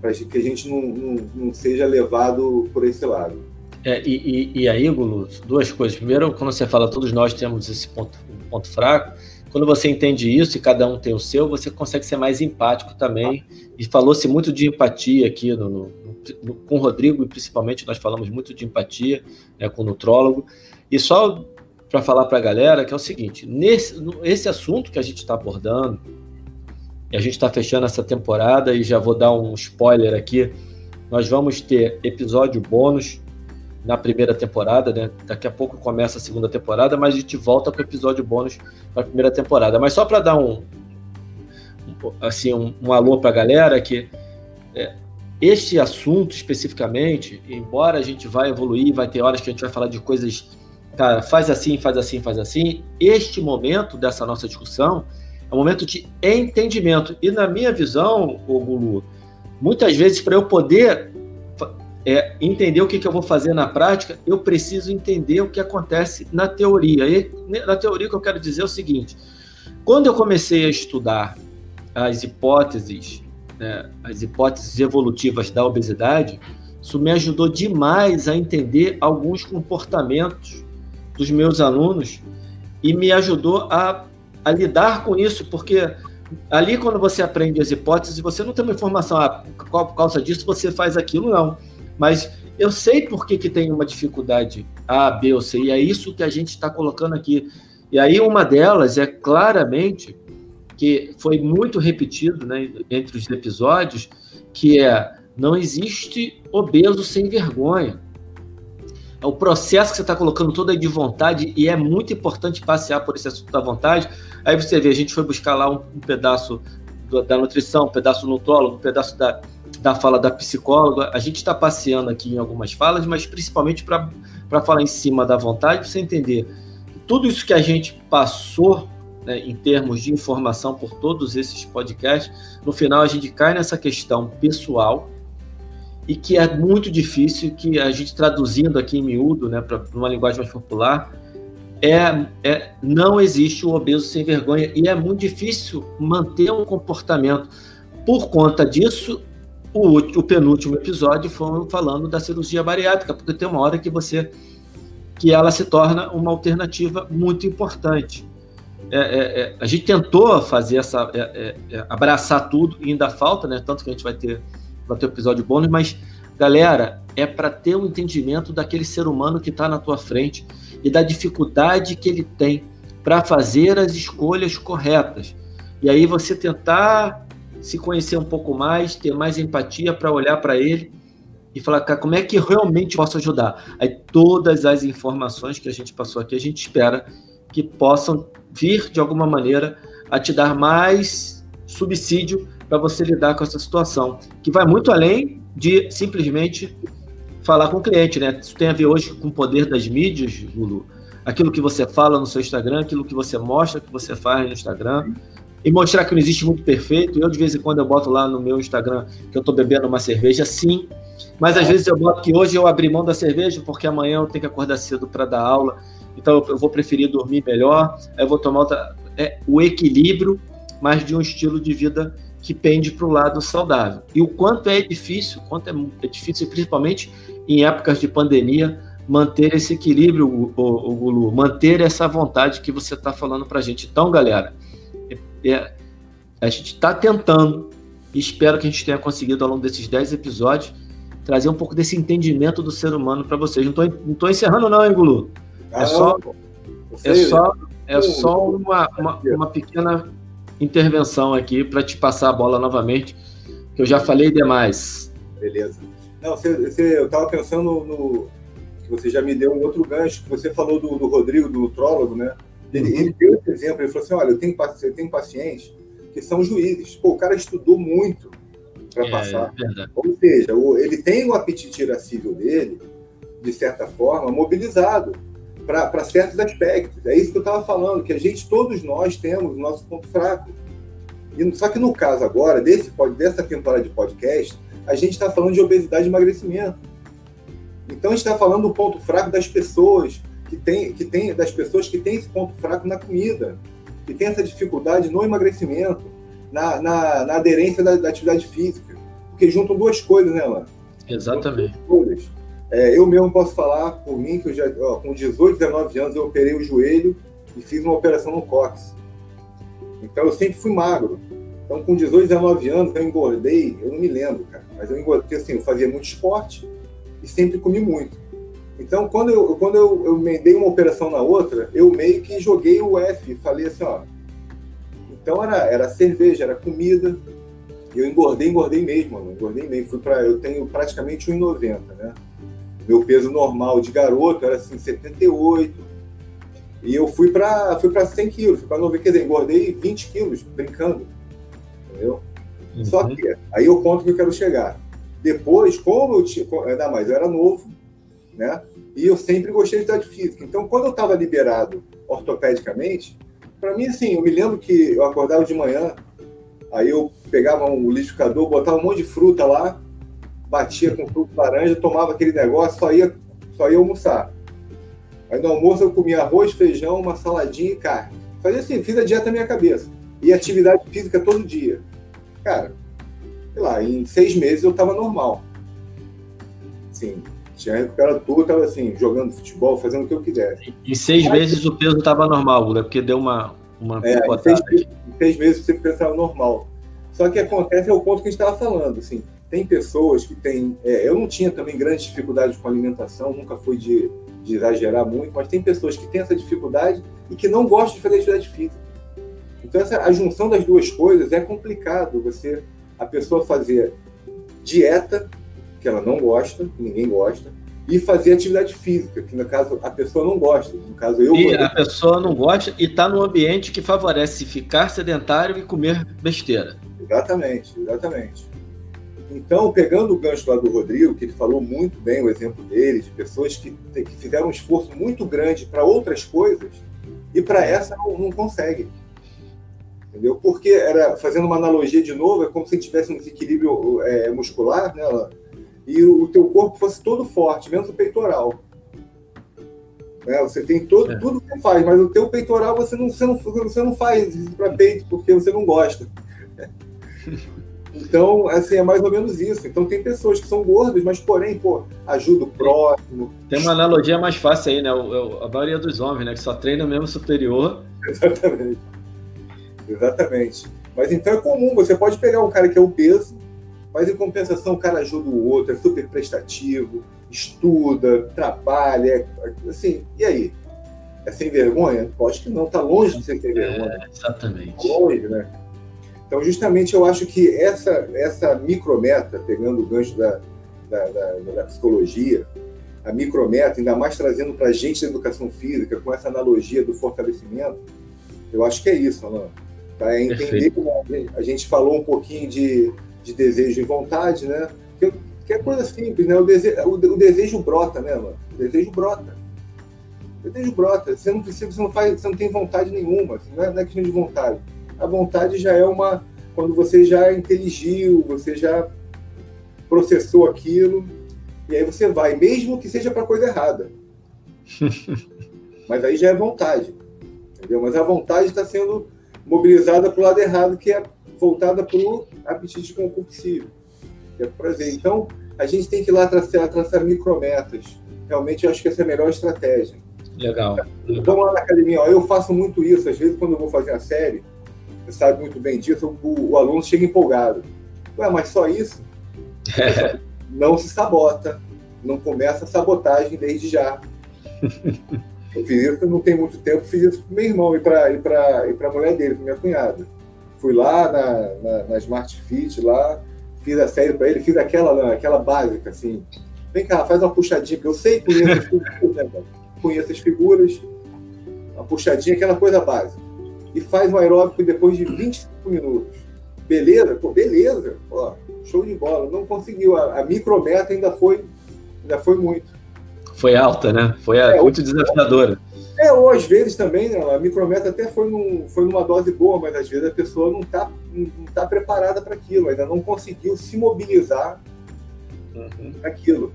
para que a gente não, não, não, seja levado por esse lado. É, e, e, e, aí, Gulu, duas coisas. Primeiro, quando você fala todos nós temos esse ponto, ponto fraco, quando você entende isso e cada um tem o seu, você consegue ser mais empático também. Ah. E falou-se muito de empatia aqui no, no, no, com o Rodrigo, e principalmente nós falamos muito de empatia né, com o nutrólogo. E só para falar para a galera que é o seguinte: nesse esse assunto que a gente está abordando, e a gente está fechando essa temporada e já vou dar um spoiler aqui. Nós vamos ter episódio bônus na primeira temporada, né? Daqui a pouco começa a segunda temporada, mas a gente volta com o episódio bônus para a primeira temporada. Mas só para dar um, assim um, um alô para a galera que é, este assunto especificamente, embora a gente vai evoluir, vai ter horas que a gente vai falar de coisas, cara, faz assim, faz assim, faz assim. Este momento dessa nossa discussão é um momento de entendimento. E na minha visão, Gulu, muitas vezes para eu poder é, entender o que, que eu vou fazer na prática, eu preciso entender o que acontece na teoria. E na teoria, o que eu quero dizer é o seguinte: quando eu comecei a estudar as hipóteses, né, as hipóteses evolutivas da obesidade, isso me ajudou demais a entender alguns comportamentos dos meus alunos e me ajudou a a lidar com isso, porque ali quando você aprende as hipóteses, você não tem uma informação, ah, por causa disso você faz aquilo, não. Mas eu sei por que, que tem uma dificuldade A, B ou C, e é isso que a gente está colocando aqui. E aí uma delas é claramente que foi muito repetido né, entre os episódios, que é não existe obeso sem vergonha é o processo que você está colocando todo aí de vontade e é muito importante passear por esse assunto da vontade. Aí você vê, a gente foi buscar lá um, um pedaço do, da nutrição, um pedaço do nutrólogo, um pedaço da, da fala da psicóloga. A gente está passeando aqui em algumas falas, mas principalmente para falar em cima da vontade, para você entender tudo isso que a gente passou né, em termos de informação por todos esses podcasts, no final a gente cai nessa questão pessoal e que é muito difícil, que a gente traduzindo aqui em miúdo, né, para uma linguagem mais popular, é, é, não existe o obeso sem vergonha e é muito difícil manter um comportamento. Por conta disso, o, o penúltimo episódio foi falando da cirurgia bariátrica, porque tem uma hora que você que ela se torna uma alternativa muito importante. É, é, é a gente tentou fazer essa é, abraçar tudo e ainda falta, né? Tanto que a gente vai ter para ter episódio bônus, mas galera, é para ter um entendimento daquele ser humano que está na tua frente e da dificuldade que ele tem para fazer as escolhas corretas. E aí você tentar se conhecer um pouco mais, ter mais empatia para olhar para ele e falar, cara, como é que realmente posso ajudar? Aí todas as informações que a gente passou aqui, a gente espera que possam vir de alguma maneira a te dar mais subsídio para você lidar com essa situação, que vai muito além de simplesmente falar com o cliente, né? Isso tem a ver hoje com o poder das mídias, Lulu. Aquilo que você fala no seu Instagram, aquilo que você mostra que você faz no Instagram. E mostrar que não existe muito perfeito. Eu, de vez em quando, eu boto lá no meu Instagram que eu estou bebendo uma cerveja, sim. Mas às vezes eu boto que hoje eu abri mão da cerveja porque amanhã eu tenho que acordar cedo para dar aula. Então eu vou preferir dormir melhor. eu vou tomar outra. É, o equilíbrio, mas de um estilo de vida que pende para o lado saudável. E o quanto é difícil, quanto é, é difícil, principalmente em épocas de pandemia, manter esse equilíbrio, o, o, o Gulu, manter essa vontade que você está falando para a gente. Então, galera, é, é, a gente está tentando, e espero que a gente tenha conseguido ao longo desses 10 episódios, trazer um pouco desse entendimento do ser humano para vocês. Não estou encerrando, não, hein, Gulu? É só, é só, é só uma, uma, uma pequena intervenção aqui para te passar a bola novamente, que eu já falei demais. Beleza. Não, você, você eu estava pensando no, que você já me deu um outro gancho, que você falou do, do Rodrigo, do nutrólogo, né? Ele, uhum. ele, deu esse exemplo, ele falou assim, olha, eu tenho, eu tenho pacientes que são juízes. Pô, o cara estudou muito para é, passar. É Ou seja, ele tem o apetite irascível dele, de certa forma, mobilizado para certos aspectos. É isso que eu estava falando, que a gente, todos nós temos o nosso ponto fraco. E, só que no caso agora, desse, dessa temporada de podcast, a gente está falando de obesidade e emagrecimento. Então a gente está falando do ponto fraco das pessoas, que tem, que tem, das pessoas que têm esse ponto fraco na comida, que tem essa dificuldade no emagrecimento, na, na, na aderência da, da, atividade física. Porque juntam duas coisas, né, Lan? Exatamente. É, eu mesmo posso falar por mim que eu já, ó, com 18, 19 anos, eu operei o joelho e fiz uma operação no cóccix. Então eu sempre fui magro. Então com 18, 19 anos eu engordei, eu não me lembro, cara, mas eu engordei, porque assim, eu fazia muito esporte e sempre comi muito. Então quando eu, quando eu, eu emendei uma operação na outra, eu meio que joguei o F, falei assim, ó. Então era, era cerveja, era comida, eu engordei, engordei mesmo, mano. Engordei mesmo. Fui para eu tenho praticamente 1,90, né? Meu peso normal de garoto era assim, 78. E eu fui para fui para 100 quilos, fui para 90, quer dizer, engordei 20 quilos brincando. Entendeu? Uhum. Só que, aí eu conto que eu quero chegar. Depois, como eu tinha, ainda mais, eu era novo, né? E eu sempre gostei de atividade física. Então, quando eu estava liberado ortopedicamente, para mim, assim, eu me lembro que eu acordava de manhã, aí eu pegava um liquidificador, botava um monte de fruta lá, batia com fruto laranja, tomava aquele negócio, só ia, só ia almoçar. Aí no almoço eu comia arroz, feijão, uma saladinha e carne. Fazia assim, fiz a dieta na minha cabeça. E atividade física todo dia. Cara, sei lá, em seis meses eu tava normal. Sim, tinha recuperado tudo, tava assim, jogando futebol, fazendo o que eu quisesse. Em seis Mas, meses o peso tava normal, né? Porque deu uma, uma é, em seis, em seis meses você pensava normal. Só que acontece é o ponto que a gente estava falando, assim, tem pessoas que têm. É, eu não tinha também grandes dificuldades com alimentação, nunca fui de, de, exagerar muito, mas tem pessoas que têm essa dificuldade e que não gostam de fazer atividade física. Então, essa, a junção das duas coisas é complicado você, a pessoa fazer dieta, que ela não gosta, que ninguém gosta, e fazer atividade física, que no caso a pessoa não gosta. No caso eu. E a pessoa não gosta e está num ambiente que favorece ficar sedentário e comer besteira. Exatamente, exatamente. Então, pegando o gancho lá do Rodrigo, que ele falou muito bem o exemplo dele, de pessoas que, que fizeram um esforço muito grande para outras coisas e para essa não, não conseguem. Entendeu? Porque, era, fazendo uma analogia de novo, é como se tivesse um desequilíbrio é, muscular, né, e o, o teu corpo fosse todo forte, menos o peitoral. Né? Você tem todo, é. tudo que você faz, mas o teu peitoral você não, você não, você não faz para peito porque você não gosta. Então, assim, é mais ou menos isso. Então, tem pessoas que são gordas, mas, porém, pô, ajuda o próximo. Tem uma analogia mais fácil aí, né? O, a maioria dos homens, né? Que só treina mesmo superior. Exatamente. Exatamente. Mas então é comum, você pode pegar um cara que é o peso, mas em compensação o cara ajuda o outro, é super prestativo, estuda, trabalha, assim, e aí? É sem vergonha? Acho que não, tá longe de ser sem vergonha. É, exatamente. Tá longe, né? Então, justamente, eu acho que essa, essa micrometa, pegando o gancho da, da, da, da psicologia, a micrometa, ainda mais trazendo para a gente da educação física, com essa analogia do fortalecimento, eu acho que é isso, Alain. Tá? É entender que a gente falou um pouquinho de, de desejo e vontade, né? Que, que é coisa simples, né? O desejo, o, o desejo brota, né, Alain? O desejo brota. O desejo brota. Você não precisa, você não faz, você não tem vontade nenhuma. Assim, não, é, não é questão de vontade a vontade já é uma. Quando você já inteligiu, você já processou aquilo, e aí você vai, mesmo que seja para coisa errada. Mas aí já é vontade. Entendeu? Mas a vontade está sendo mobilizada para o lado errado, que é voltada para o apetite concupiscível, que é prazer. Então, a gente tem que ir lá traçar, traçar micrometas. Realmente, eu acho que essa é a melhor estratégia. Legal. Vamos lá na academia. Ó, eu faço muito isso. Às vezes, quando eu vou fazer a série, você sabe muito bem disso, o, o aluno chega empolgado. Ué, mas só isso? Não se sabota. Não começa a sabotagem desde já. Eu fiz isso não tem muito tempo, fiz isso com meu irmão e para e pra, e pra mulher dele, com minha cunhada. Fui lá na, na, na Smart Fit, lá, fiz a série para ele, fiz aquela, aquela básica, assim. Vem cá, faz uma puxadinha, porque eu sei, conheço as figuras, né, conheço as figuras, uma puxadinha, aquela coisa básica. E faz um aeróbico depois de 25 minutos. Beleza? Pô, beleza. Ó, show de bola. Não conseguiu. A, a micrometa ainda foi, ainda foi muito. Foi alta, né? Foi é, muito desafiadora. É, ou às vezes também, né, a micrometa até foi, num, foi numa dose boa, mas às vezes a pessoa não está não tá preparada para aquilo, ainda não conseguiu se mobilizar uhum. aquilo.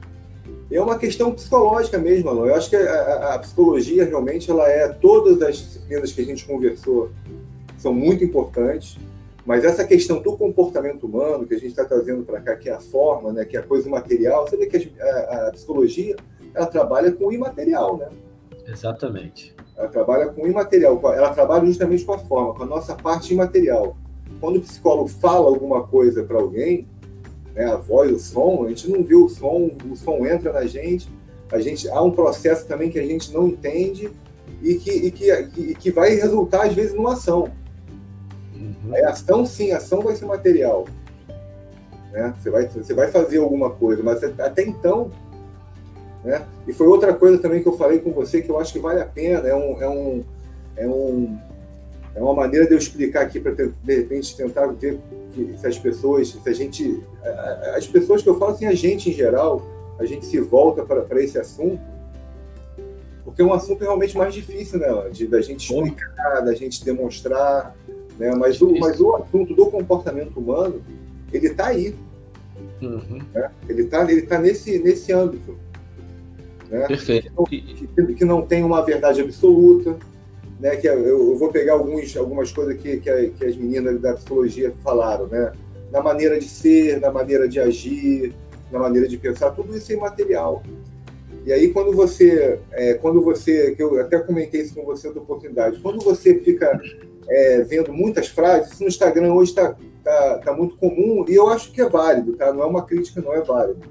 É uma questão psicológica mesmo, Alô. Eu acho que a, a, psicologia realmente ela é todas as disciplinas que a gente conversou são muito importantes, mas essa questão do comportamento humano que a gente está trazendo para cá, que é a forma, né, que é a coisa material, você vê que a, a psicologia ela trabalha com o imaterial, né? Exatamente. Ela trabalha com o imaterial, ela trabalha justamente com a forma, com a nossa parte imaterial. Quando o psicólogo fala alguma coisa para alguém, né, a voz, o som, a gente não viu o som, o som entra na gente, a gente há um processo também que a gente não entende e que, e que, e que vai resultar às vezes numa ação. Uhum. A ação sim, a ação vai ser material. Né? Você, vai, você vai fazer alguma coisa, mas até então né? E foi outra coisa também que eu falei com você que eu acho que vale a pena, é, um, é, um, é, um, é uma maneira de eu explicar aqui para de repente tentar ver que, se as pessoas, se a gente, as pessoas que eu falo assim, a gente em geral, a gente se volta para esse assunto, porque é um assunto realmente mais difícil, né, de, da gente explicar, da gente demonstrar, né, mas, o, mas o assunto do comportamento humano, ele está aí, uhum. né? ele está ele tá nesse, nesse âmbito. Né? Perfeito. Que, que, não tem uma verdade absoluta, né? Que eu, eu vou pegar alguns, algumas coisas que, que, que, as meninas da psicologia falaram, né? Na maneira de ser, na maneira de agir, na maneira de pensar, tudo isso é imaterial. E aí quando você, é, quando você, que eu até comentei isso com você da oportunidade, quando você fica é, vendo muitas frases, isso no Instagram hoje está tá, tá muito comum e eu acho que é válido, tá? Não é uma crítica, não é válido.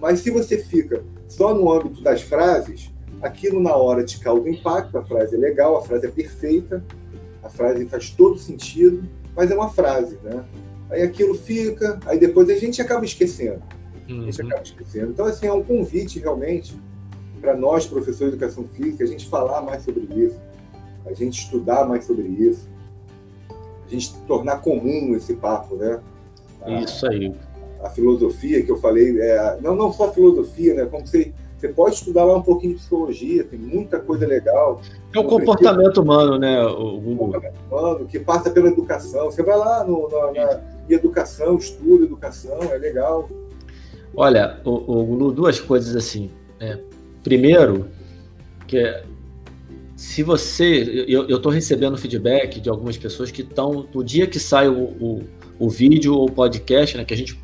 Mas se você fica só no âmbito das frases, aquilo na hora te causa impacto, a frase é legal, a frase é perfeita, a frase faz todo sentido, mas é uma frase, né? Aí aquilo fica, aí depois a gente acaba esquecendo. Uhum. A gente uhum. acaba esquecendo. Então, assim, é um convite realmente para nós, professores de educação física, a gente falar mais sobre isso, a gente estudar mais sobre isso, a gente tornar comum esse papo, né? Isso aí a filosofia que eu falei, é, não, não só a filosofia, né? Como você, você pode estudar lá um pouquinho de psicologia, tem muita coisa legal. É o comportamento humano, né? O, o comportamento humano, que passa pela educação. Você vai lá no, na, na educação, estuda educação, é legal. Olha, o, o, duas coisas assim. É, primeiro, que é, se você. Eu estou recebendo feedback de algumas pessoas que estão. No dia que sai o, o, o vídeo ou o podcast, né, que a gente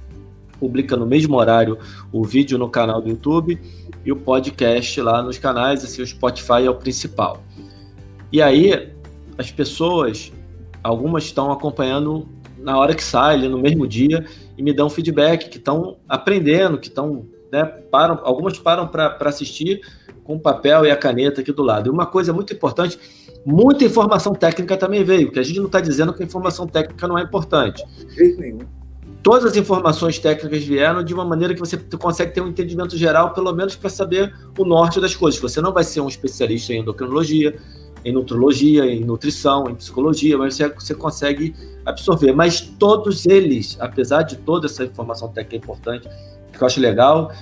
publica no mesmo horário o vídeo no canal do YouTube e o podcast lá nos canais, assim, o Spotify é o principal. E aí, as pessoas, algumas estão acompanhando na hora que sai, ali no mesmo dia, e me dão feedback, que estão aprendendo, que estão, né, param, algumas param para assistir com o papel e a caneta aqui do lado. E uma coisa muito importante, muita informação técnica também veio, que a gente não está dizendo que a informação técnica não é importante. De jeito nenhum todas as informações técnicas vieram de uma maneira que você consegue ter um entendimento geral, pelo menos para saber o norte das coisas. Você não vai ser um especialista em endocrinologia, em nutrologia, em nutrição, em psicologia, mas você, você consegue absorver. Mas todos eles, apesar de toda essa informação técnica importante, que eu acho legal,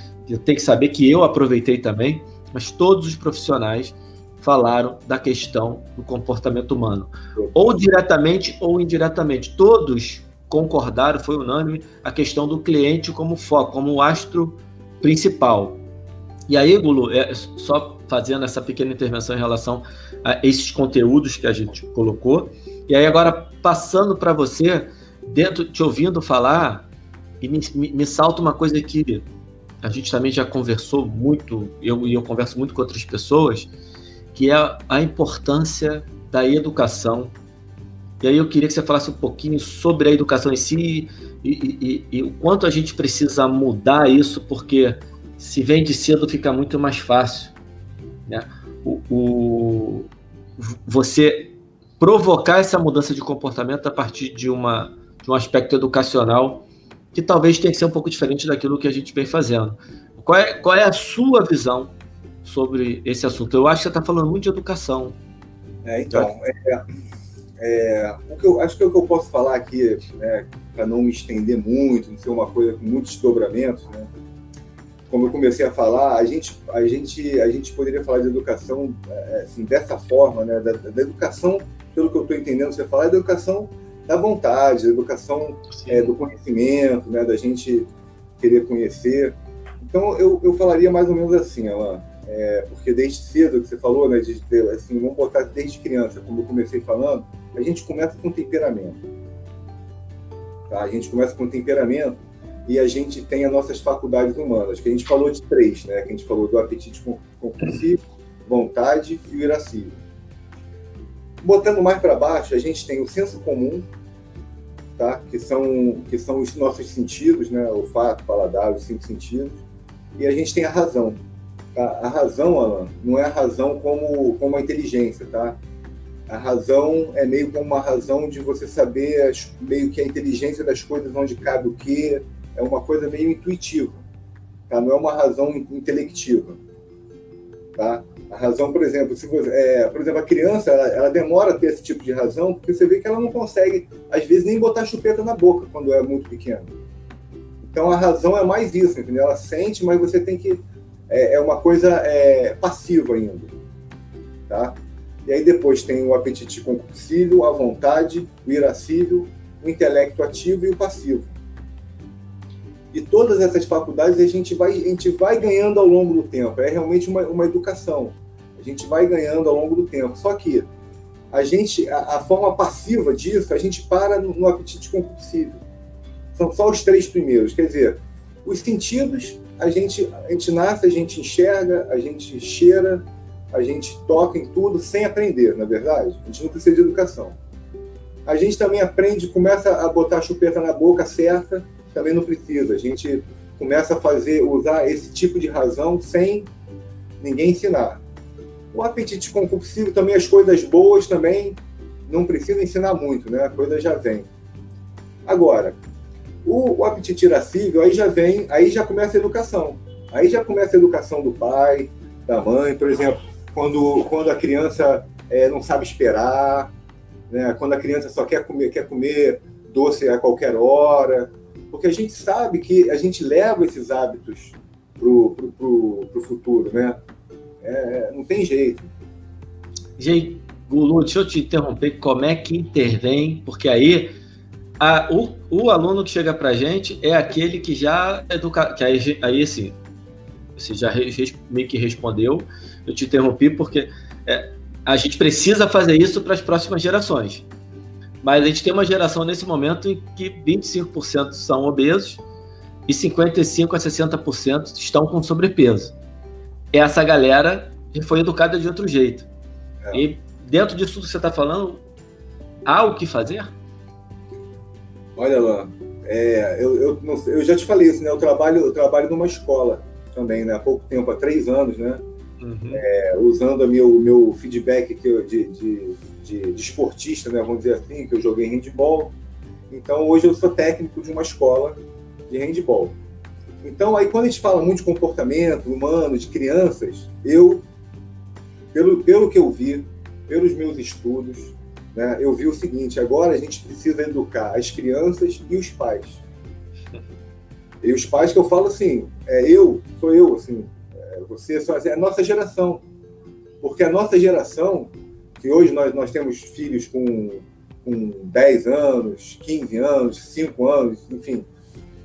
tem que saber que eu aproveitei também, mas todos os profissionais falaram da questão do comportamento humano, ou diretamente ou indiretamente. Todos concordaram, foi unânime, a questão do cliente como foco, como o astro principal. E aí, Gulu, é, só fazendo essa pequena intervenção em relação a esses conteúdos que a gente colocou, e aí agora passando para você, dentro, te ouvindo falar, e me, me, me, salta uma coisa que a gente também já conversou muito, eu, e eu converso muito com outras pessoas, que é a importância da educação. E aí eu queria que você falasse um pouquinho sobre a educação em si e, e, e, o quanto a gente precisa mudar isso, porque se vem de cedo fica muito mais fácil. Né? O, o, você provocar essa mudança de comportamento a partir de, uma, de um aspecto educacional que talvez tenha que ser um pouco diferente daquilo que a gente vem fazendo. Qual é, qual é a sua visão sobre esse assunto? Eu acho que você está falando muito de educação. É, então, é, é, o que eu, acho que é o que eu posso falar aqui, né, para não me estender muito, não ser uma coisa com muitos desdobramentos, né? Como eu comecei a falar, a gente, a gente, a gente poderia falar de educação é, assim, dessa forma, né? Da, da, educação, pelo que eu estou entendendo você falar, é da educação da vontade, da educação é, do conhecimento, né? Da gente querer conhecer. Então, eu, eu falaria mais ou menos assim, Alain é, porque desde cedo, que você falou, né, de, assim, vamos botar desde criança, como eu comecei falando, a gente começa com temperamento. Tá? A gente começa com temperamento e a gente tem as nossas faculdades humanas, que a gente falou de três, né? Que a gente falou do apetite compulsivo, vontade e o irascível. Botando mais para baixo, a gente tem o senso comum, tá? Que são que são os nossos sentidos, né? O fato, paladar, os cinco sentidos. E a gente tem a razão, a, a razão, Alan, não é a razão como, como a inteligência, tá? A razão é meio como uma razão de você saber as, meio que a inteligência das coisas, onde cabe o quê, é uma coisa meio intuitiva, tá? Não é uma razão intelectiva, tá? A razão, por exemplo, se você, é, por exemplo, a criança, ela, ela, demora a ter esse tipo de razão, porque você vê que ela não consegue, às vezes, nem botar chupeta na boca quando é muito pequena. Então, a razão é mais isso, entendeu? Ela sente, mas você tem que é, é uma coisa é, passiva ainda. Tá? E aí depois tem o apetite compulsivo, a vontade, o irascível, o intelecto ativo e o passivo. E todas essas faculdades a gente vai, a gente vai ganhando ao longo do tempo. É realmente uma, uma educação. A gente vai ganhando ao longo do tempo. Só que a gente, a, a forma passiva disso, a gente para no, no apetite compulsivo. São só os três primeiros. Quer dizer, os sentidos a gente, a gente nasce, a gente enxerga, a gente cheira, a gente toca em tudo sem aprender, na é verdade? A gente não precisa de educação. A gente também aprende, começa a botar a chupeta na boca certa, também não precisa. A gente começa a fazer, usar esse tipo de razão sem ninguém ensinar. O apetite compulsivo também, as coisas boas também, não precisa ensinar muito, né? A coisa já vem. Agora, o, o apetite irascível, aí já vem, aí já começa a educação. Aí já começa a educação do pai, da mãe, por exemplo, quando, quando a criança é, não sabe esperar, né? quando a criança só quer comer, quer comer doce a qualquer hora, porque a gente sabe que a gente leva esses hábitos para o futuro, né? É, não tem jeito. Gente, Gulu, deixa eu te interromper, como é que intervém? Porque aí a, o, o aluno que chega para a gente é aquele que já educa, que aí, aí assim, você já meio que respondeu, eu te interrompi porque é, a gente precisa fazer isso para as próximas gerações. Mas a gente tem uma geração nesse momento em que 25% são obesos e 55% a 60% estão com sobrepeso. Essa galera foi educada de outro jeito. É. E dentro disso que você está falando, há o que fazer? Olha lá, é, eu, eu, eu, já te falei isso, né? Eu trabalho, eu trabalho numa escola também, né? Há pouco tempo, há três anos, né? Uhum. É, usando o meu, meu feedback que eu, de, de, de, de, esportista, né? Vamos dizer assim, que eu joguei handball. Então, hoje eu sou técnico de uma escola de handball. Então, aí quando a gente fala muito de comportamento humano, de crianças, eu, pelo, pelo que eu vi, pelos meus estudos, né, eu vi o seguinte: agora a gente precisa educar as crianças e os pais. E os pais que eu falo assim, é eu, sou eu, assim, você, é a nossa geração. Porque a nossa geração, que hoje nós, nós temos filhos com, com 10 anos, 15 anos, 5 anos, enfim,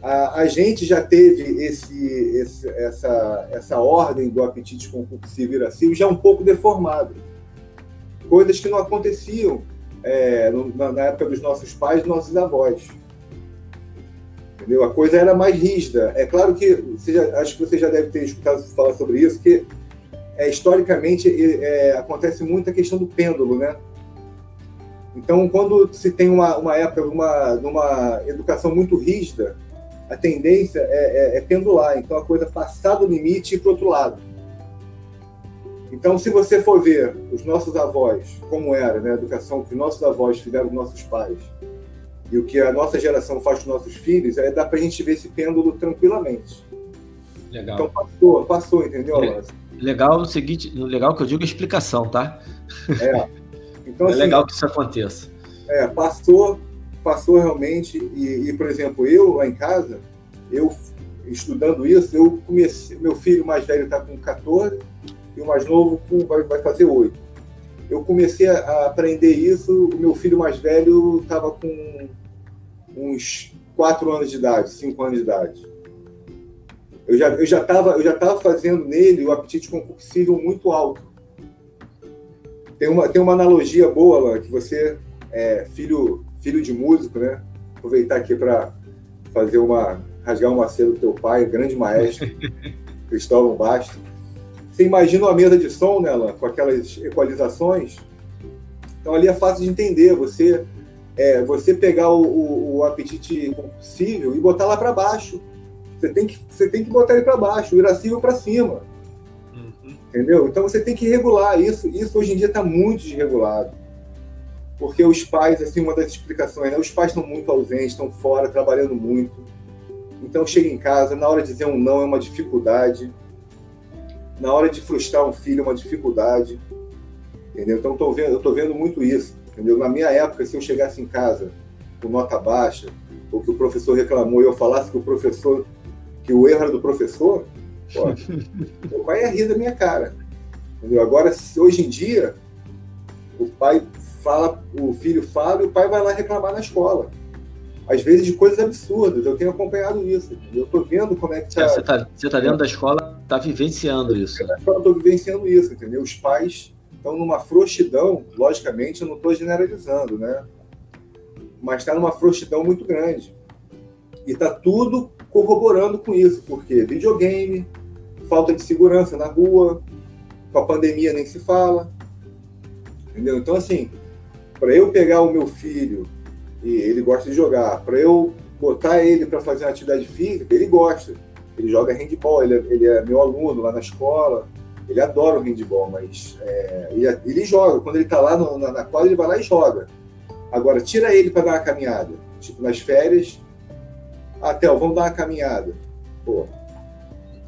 a, a gente já teve esse, esse, essa, essa ordem do apetite compulsivo irascível já um pouco deformada. Coisas que não aconteciam é, na, na, época dos nossos pais, nossos avós. Entendeu? A coisa era mais rígida. É claro que, você já, acho que você já deve ter escutado falar sobre isso, que é, historicamente é, acontece muito a questão do pêndulo, né? Então, quando se tem uma, uma época, uma, uma educação muito rígida, a tendência é, é, é pendular. Então, a coisa passar do limite e para outro lado. Então, se você for ver os nossos avós, como era né, a educação que os nossos avós fizeram com nossos pais, e o que a nossa geração faz com nossos filhos, aí dá para a gente ver esse pêndulo tranquilamente. Legal. Então passou, passou, entendeu, Legal no seguinte, legal que eu digo explicação, tá? É. Então, é assim, legal que isso aconteça. É, passou, passou realmente, e, e, por exemplo, eu lá em casa, eu estudando isso, eu comecei, meu filho mais velho está com 14 e o mais novo com, vai, vai fazer 8 eu comecei a aprender isso, o meu filho mais velho estava com uns 4 anos de idade, 5 anos de idade. Eu já eu já estava eu já tava fazendo nele o apetite compulsivo muito alto. Tem uma tem uma analogia boa lá que você é filho filho de músico, né? Aproveitar aqui para fazer uma rasgar uma seda do teu pai, grande maestro Cristóvão Bastos você imagina uma mesa de som nela, com aquelas equalizações. Então ali é fácil de entender. Você é, você pegar o, o, o apetite compulsível e botar lá para baixo. Você tem que você tem que botar ele para baixo, o irascível para cima. Uhum. Entendeu? Então você tem que regular isso. Isso hoje em dia está muito desregulado. Porque os pais, assim, uma das explicações, né? os pais estão muito ausentes, estão fora, trabalhando muito. Então chega em casa, na hora de dizer um não é uma dificuldade na hora de frustrar um filho é uma dificuldade, entendeu? Então tô vendo, eu estou vendo muito isso, entendeu? Na minha época, se eu chegasse em casa com nota baixa, ou que o professor reclamou e eu falasse que o professor, que o erro era do professor, pô, meu pai ia rir da minha cara, entendeu? Agora, hoje em dia, o pai fala, o filho fala e o pai vai lá reclamar na escola às vezes de coisas absurdas. Eu tenho acompanhado isso. Eu estou vendo como é que está. Você está tá, tá dentro da escola, está vivenciando isso. Eu estou vivenciando isso, entendeu? Os pais estão numa frouxidão, logicamente, eu não estou generalizando, né? Mas está numa frouxidão muito grande. E está tudo corroborando com isso, porque videogame, falta de segurança na rua, com a pandemia nem se fala. Entendeu? Então, assim, para eu pegar o meu filho e ele gosta de jogar. Para eu botar ele para fazer uma atividade física, ele gosta. Ele joga handball, ele é, ele é meu aluno lá na escola, ele adora o handball, mas é, ele, ele, joga. Quando ele está lá no, na, na, quadra, ele vai lá e joga. Agora, tira ele para dar uma caminhada. Tipo, nas férias, até, ah, vamos dar uma caminhada. Pô,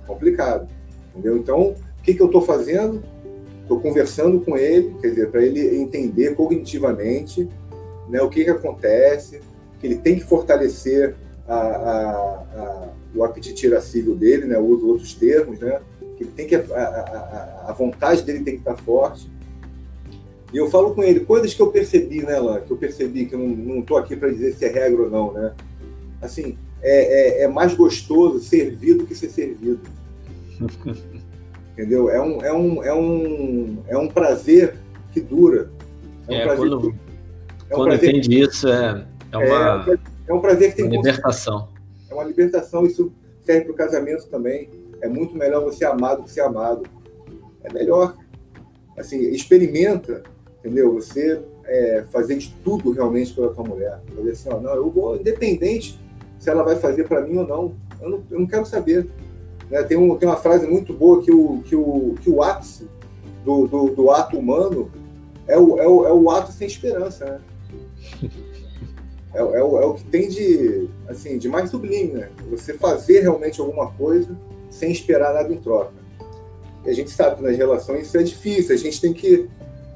complicado. Entendeu? Então, o que, que eu estou fazendo? Estou conversando com ele, quer dizer, para ele entender cognitivamente né, o que, que acontece, que ele tem que fortalecer a, a, a, o apetite irascível dele, né, uso outros termos, né, que ele tem que a, a, vontade dele tem que estar forte. E eu falo com ele coisas que eu percebi, né, Lan, que eu percebi que eu não estou aqui para dizer se é regra ou não, né? Assim, é, é, é mais gostoso servir do que ser servido. Entendeu? É um, é um, é um, é um prazer que dura. É um é, prazer quando, que é um Quando prazer... entende isso, é, é, uma, é, é um prazer que tem uma libertação. É uma libertação, isso serve para o casamento também. É muito melhor você amar do que ser amado. É melhor. Assim, experimenta, entendeu? Você é, fazer de tudo realmente pela tua mulher. Fazer assim, ó, não, eu vou, independente se ela vai fazer para mim ou não, eu não, eu não quero saber. Né? Tem, um, tem uma frase muito boa que o, que o, que o ápice do, do, do ato humano é o, é, o, é o ato sem esperança, né? É, é, o, é o que tem de, assim, de mais sublime, né? Você fazer realmente alguma coisa sem esperar nada em troca. E a gente sabe que nas relações isso é difícil, a gente tem que,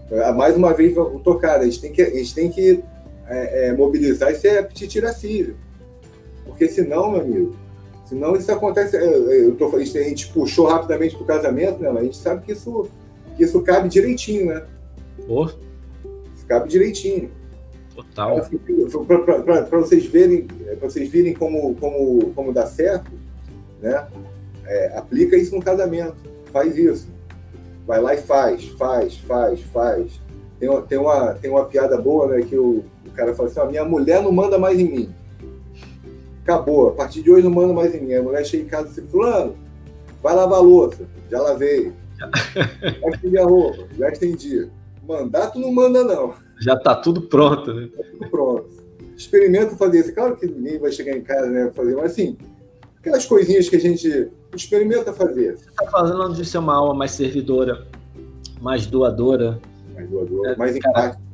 é, mais uma vez, tocar, a gente tem que, a gente tem que é, é, mobilizar esse apetite irascível. Porque senão, meu amigo, senão isso acontece. Eu tô, a gente puxou rapidamente para o casamento, né? Mas a gente sabe que isso, que isso cabe direitinho, né? Oh. Isso cabe direitinho. Total. Para vocês verem, para vocês verem como, como, como dá certo, né? É, aplica isso no casamento. Faz isso. Vai lá e faz, faz, faz, faz. Tem uma, tem uma, tem uma piada boa, né? Que o, o cara fala assim: a minha mulher não manda mais em mim. acabou. A partir de hoje não manda mais em mim. A mulher chega em casa e diz, fulano, vai lavar a louça. Já lavei. vai estender a roupa. Já estendi. Mandato não manda, não. Já está tudo pronto, né? Tá tudo pronto. Experimenta fazer isso. Claro que ninguém vai chegar em casa né, fazer, mas assim, aquelas coisinhas que a gente experimenta fazer. Você está falando de ser uma alma mais servidora, mais doadora. Mais doadora, é, mais empática.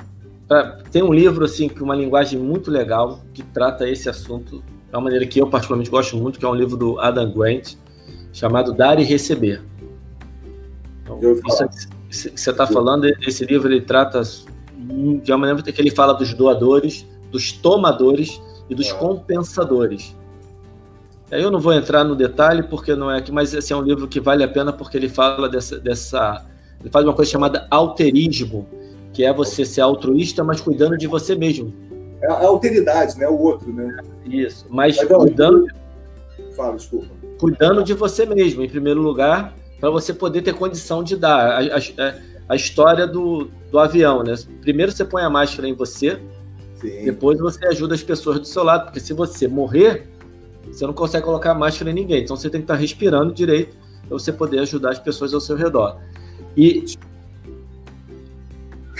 Tem um livro, assim, com uma linguagem muito legal, que trata esse assunto de uma maneira que eu particularmente gosto muito, que é um livro do Adam Grant, chamado Dar e Receber. Então, isso que você está falando, esse livro ele trata de uma maneira que ele fala dos doadores, dos tomadores e dos é. compensadores. Eu não vou entrar no detalhe porque não é aqui, mas esse é um livro que vale a pena porque ele fala dessa, dessa ele faz uma coisa chamada alterismo, que é você ser altruísta, mas cuidando de você mesmo. É a alteridade, né? O outro, né? Isso, mas, mas cuidando. Fala, desculpa. Cuidando de você mesmo, em primeiro lugar, para você poder ter condição de dar. A, a, a, história do, do avião, né? Primeiro você põe a máscara em você, Sim. depois você ajuda as pessoas do seu lado, porque se você morrer, você não consegue colocar máscara em ninguém. Então você tem que estar respirando direito para você poder ajudar as pessoas ao seu redor. E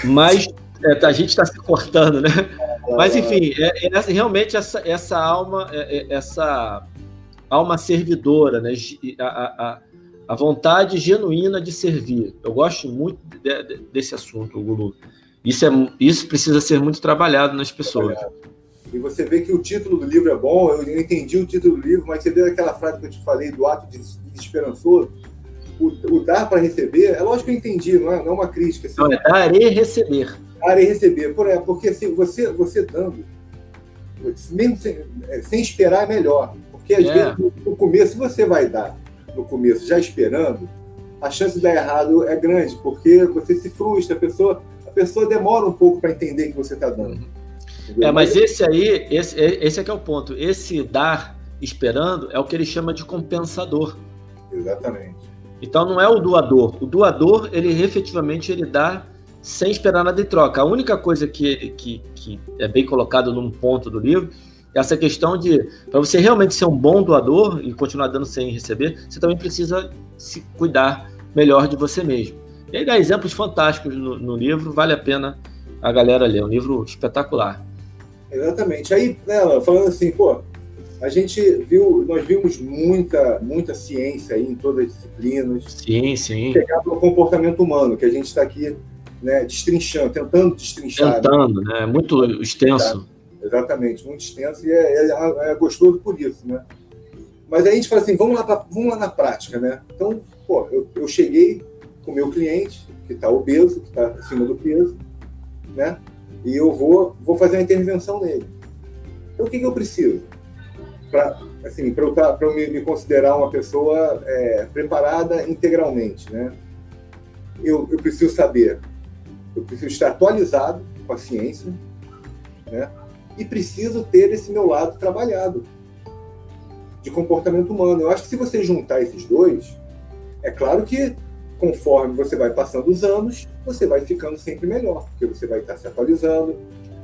mas é, a gente está se cortando, né? Mas enfim, é, é, realmente essa, essa alma, é, é, essa alma servidora, né? A, a, a, vontade genuína de servir. Eu gosto muito de, de, desse assunto, Gulu. Isso, é, isso precisa ser muito trabalhado nas pessoas. Trabalhado. E você vê que o título do livro é bom, eu entendi o título do livro, mas você vê aquela frase que eu te falei do ato de, de esperançoso. O, o dar para receber, é lógico que eu entendi, não é, não é uma crítica. Assim, não, é dar e receber. Dar e receber. Por, é, porque assim, você, você dando, mesmo sem, é, sem esperar, é melhor. Porque às é. vezes no, no começo, você vai dar no começo já esperando, a chance de dar errado é grande, porque você se frustra, a pessoa, a pessoa demora um pouco para entender que você está dando. Uhum. É, mas esse aí, esse, esse é que é o ponto. Esse dar esperando é o que ele chama de compensador. Exatamente. Então não é o doador. O doador, ele efetivamente ele dá sem esperar nada em troca. A única coisa que, que, que é bem colocado num ponto do livro é essa questão de, para você realmente ser um bom doador e continuar dando sem receber, você também precisa se cuidar melhor de você mesmo. E aí dá exemplos fantásticos no, no livro, vale a pena a galera ler. É um livro espetacular. Exatamente. Aí, né, falando assim, pô, a gente viu, nós vimos muita, muita ciência aí em todas as disciplinas. Sim, sim. Pegar o comportamento humano, que a gente está aqui né, destrinchando, tentando destrinchar. Tentando, né? Muito extenso. Exatamente, muito extenso e é, é, é, gostoso por isso, né? Mas aí a gente fala assim, vamos lá, pra, vamos lá na prática, né? Então, pô, eu, eu cheguei com o meu cliente, que está obeso, que está acima do peso, né? E eu vou, vou fazer uma intervenção nele. Então, o que, que eu preciso? Para assim, eu, tá, eu me, me, considerar uma pessoa é, preparada integralmente, né? Eu, eu preciso saber, eu preciso estar atualizado com a ciência, né? E preciso ter esse meu lado trabalhado de comportamento humano. Eu acho que se você juntar esses dois, é claro que conforme você vai passando os anos, você vai ficando sempre melhor, porque você vai estar se atualizando,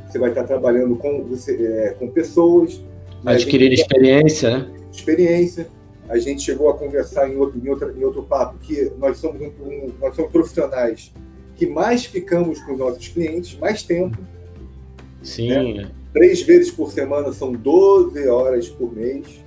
você vai estar trabalhando com, você, é, com pessoas. Né? Adquirir experiência, né? Experiência. A gente chegou a conversar em outro, em outro, em outro papo que nós somos, um, nós somos profissionais que mais ficamos com os nossos clientes, mais tempo. Sim. Né? Três vezes por semana são 12 horas por mês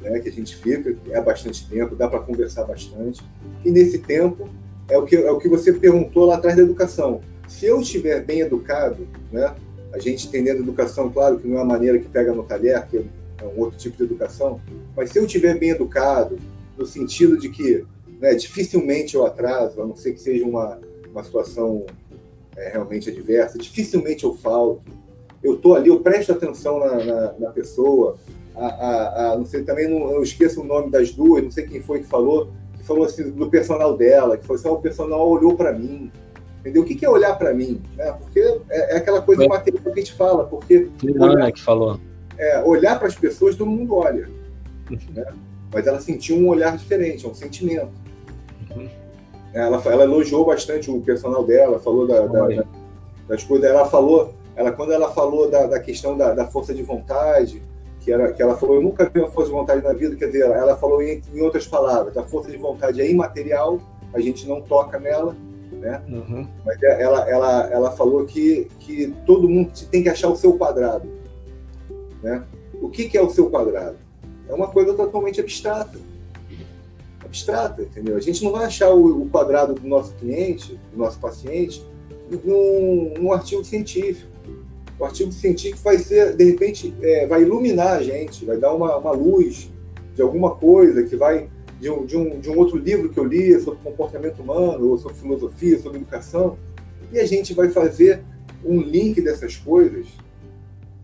né, que a gente fica, é bastante tempo, dá para conversar bastante. E nesse tempo, é o, que, é o que você perguntou lá atrás da educação. Se eu estiver bem educado, né, a gente entendendo educação, claro que não é a maneira que pega no talher, que é um outro tipo de educação, mas se eu estiver bem educado, no sentido de que né, dificilmente eu atraso, a não ser que seja uma, uma situação é, realmente adversa, dificilmente eu falto, eu estou ali, eu presto atenção na, na, na pessoa, a, a, a, não sei, também não, eu esqueço o nome das duas, não sei quem foi que falou, falou assim do personal dela, que falou assim, oh, o personal olhou para mim. Entendeu? O que, que é olhar para mim? Né? Porque é, é aquela coisa é. material que a gente fala, porque. Olhar, que falou. É, olhar para as pessoas, todo mundo olha. Né? Mas ela sentiu um olhar diferente, um sentimento. Uhum. Ela, ela elogiou bastante o personal dela, falou da, da, da, das coisas. Ela falou, ela, quando ela falou da, da questão da, da força de vontade, que, era, que ela falou, eu nunca vi uma força de vontade na vida, quer dizer, ela falou em, em outras palavras, a força de vontade é imaterial, a gente não toca nela, né? Uhum. Mas é, ela, ela, ela falou que, que todo mundo tem que achar o seu quadrado, né? O que, que é o seu quadrado? É uma coisa totalmente abstrata. Abstrata, entendeu? A gente não vai achar o, o quadrado do nosso cliente, do nosso paciente, num, num artigo científico o artigo científico vai ser, de repente, é, vai iluminar a gente, vai dar uma, uma luz de alguma coisa que vai de um, de, um, de um outro livro que eu li sobre comportamento humano, ou sobre filosofia, sobre educação, e a gente vai fazer um link dessas coisas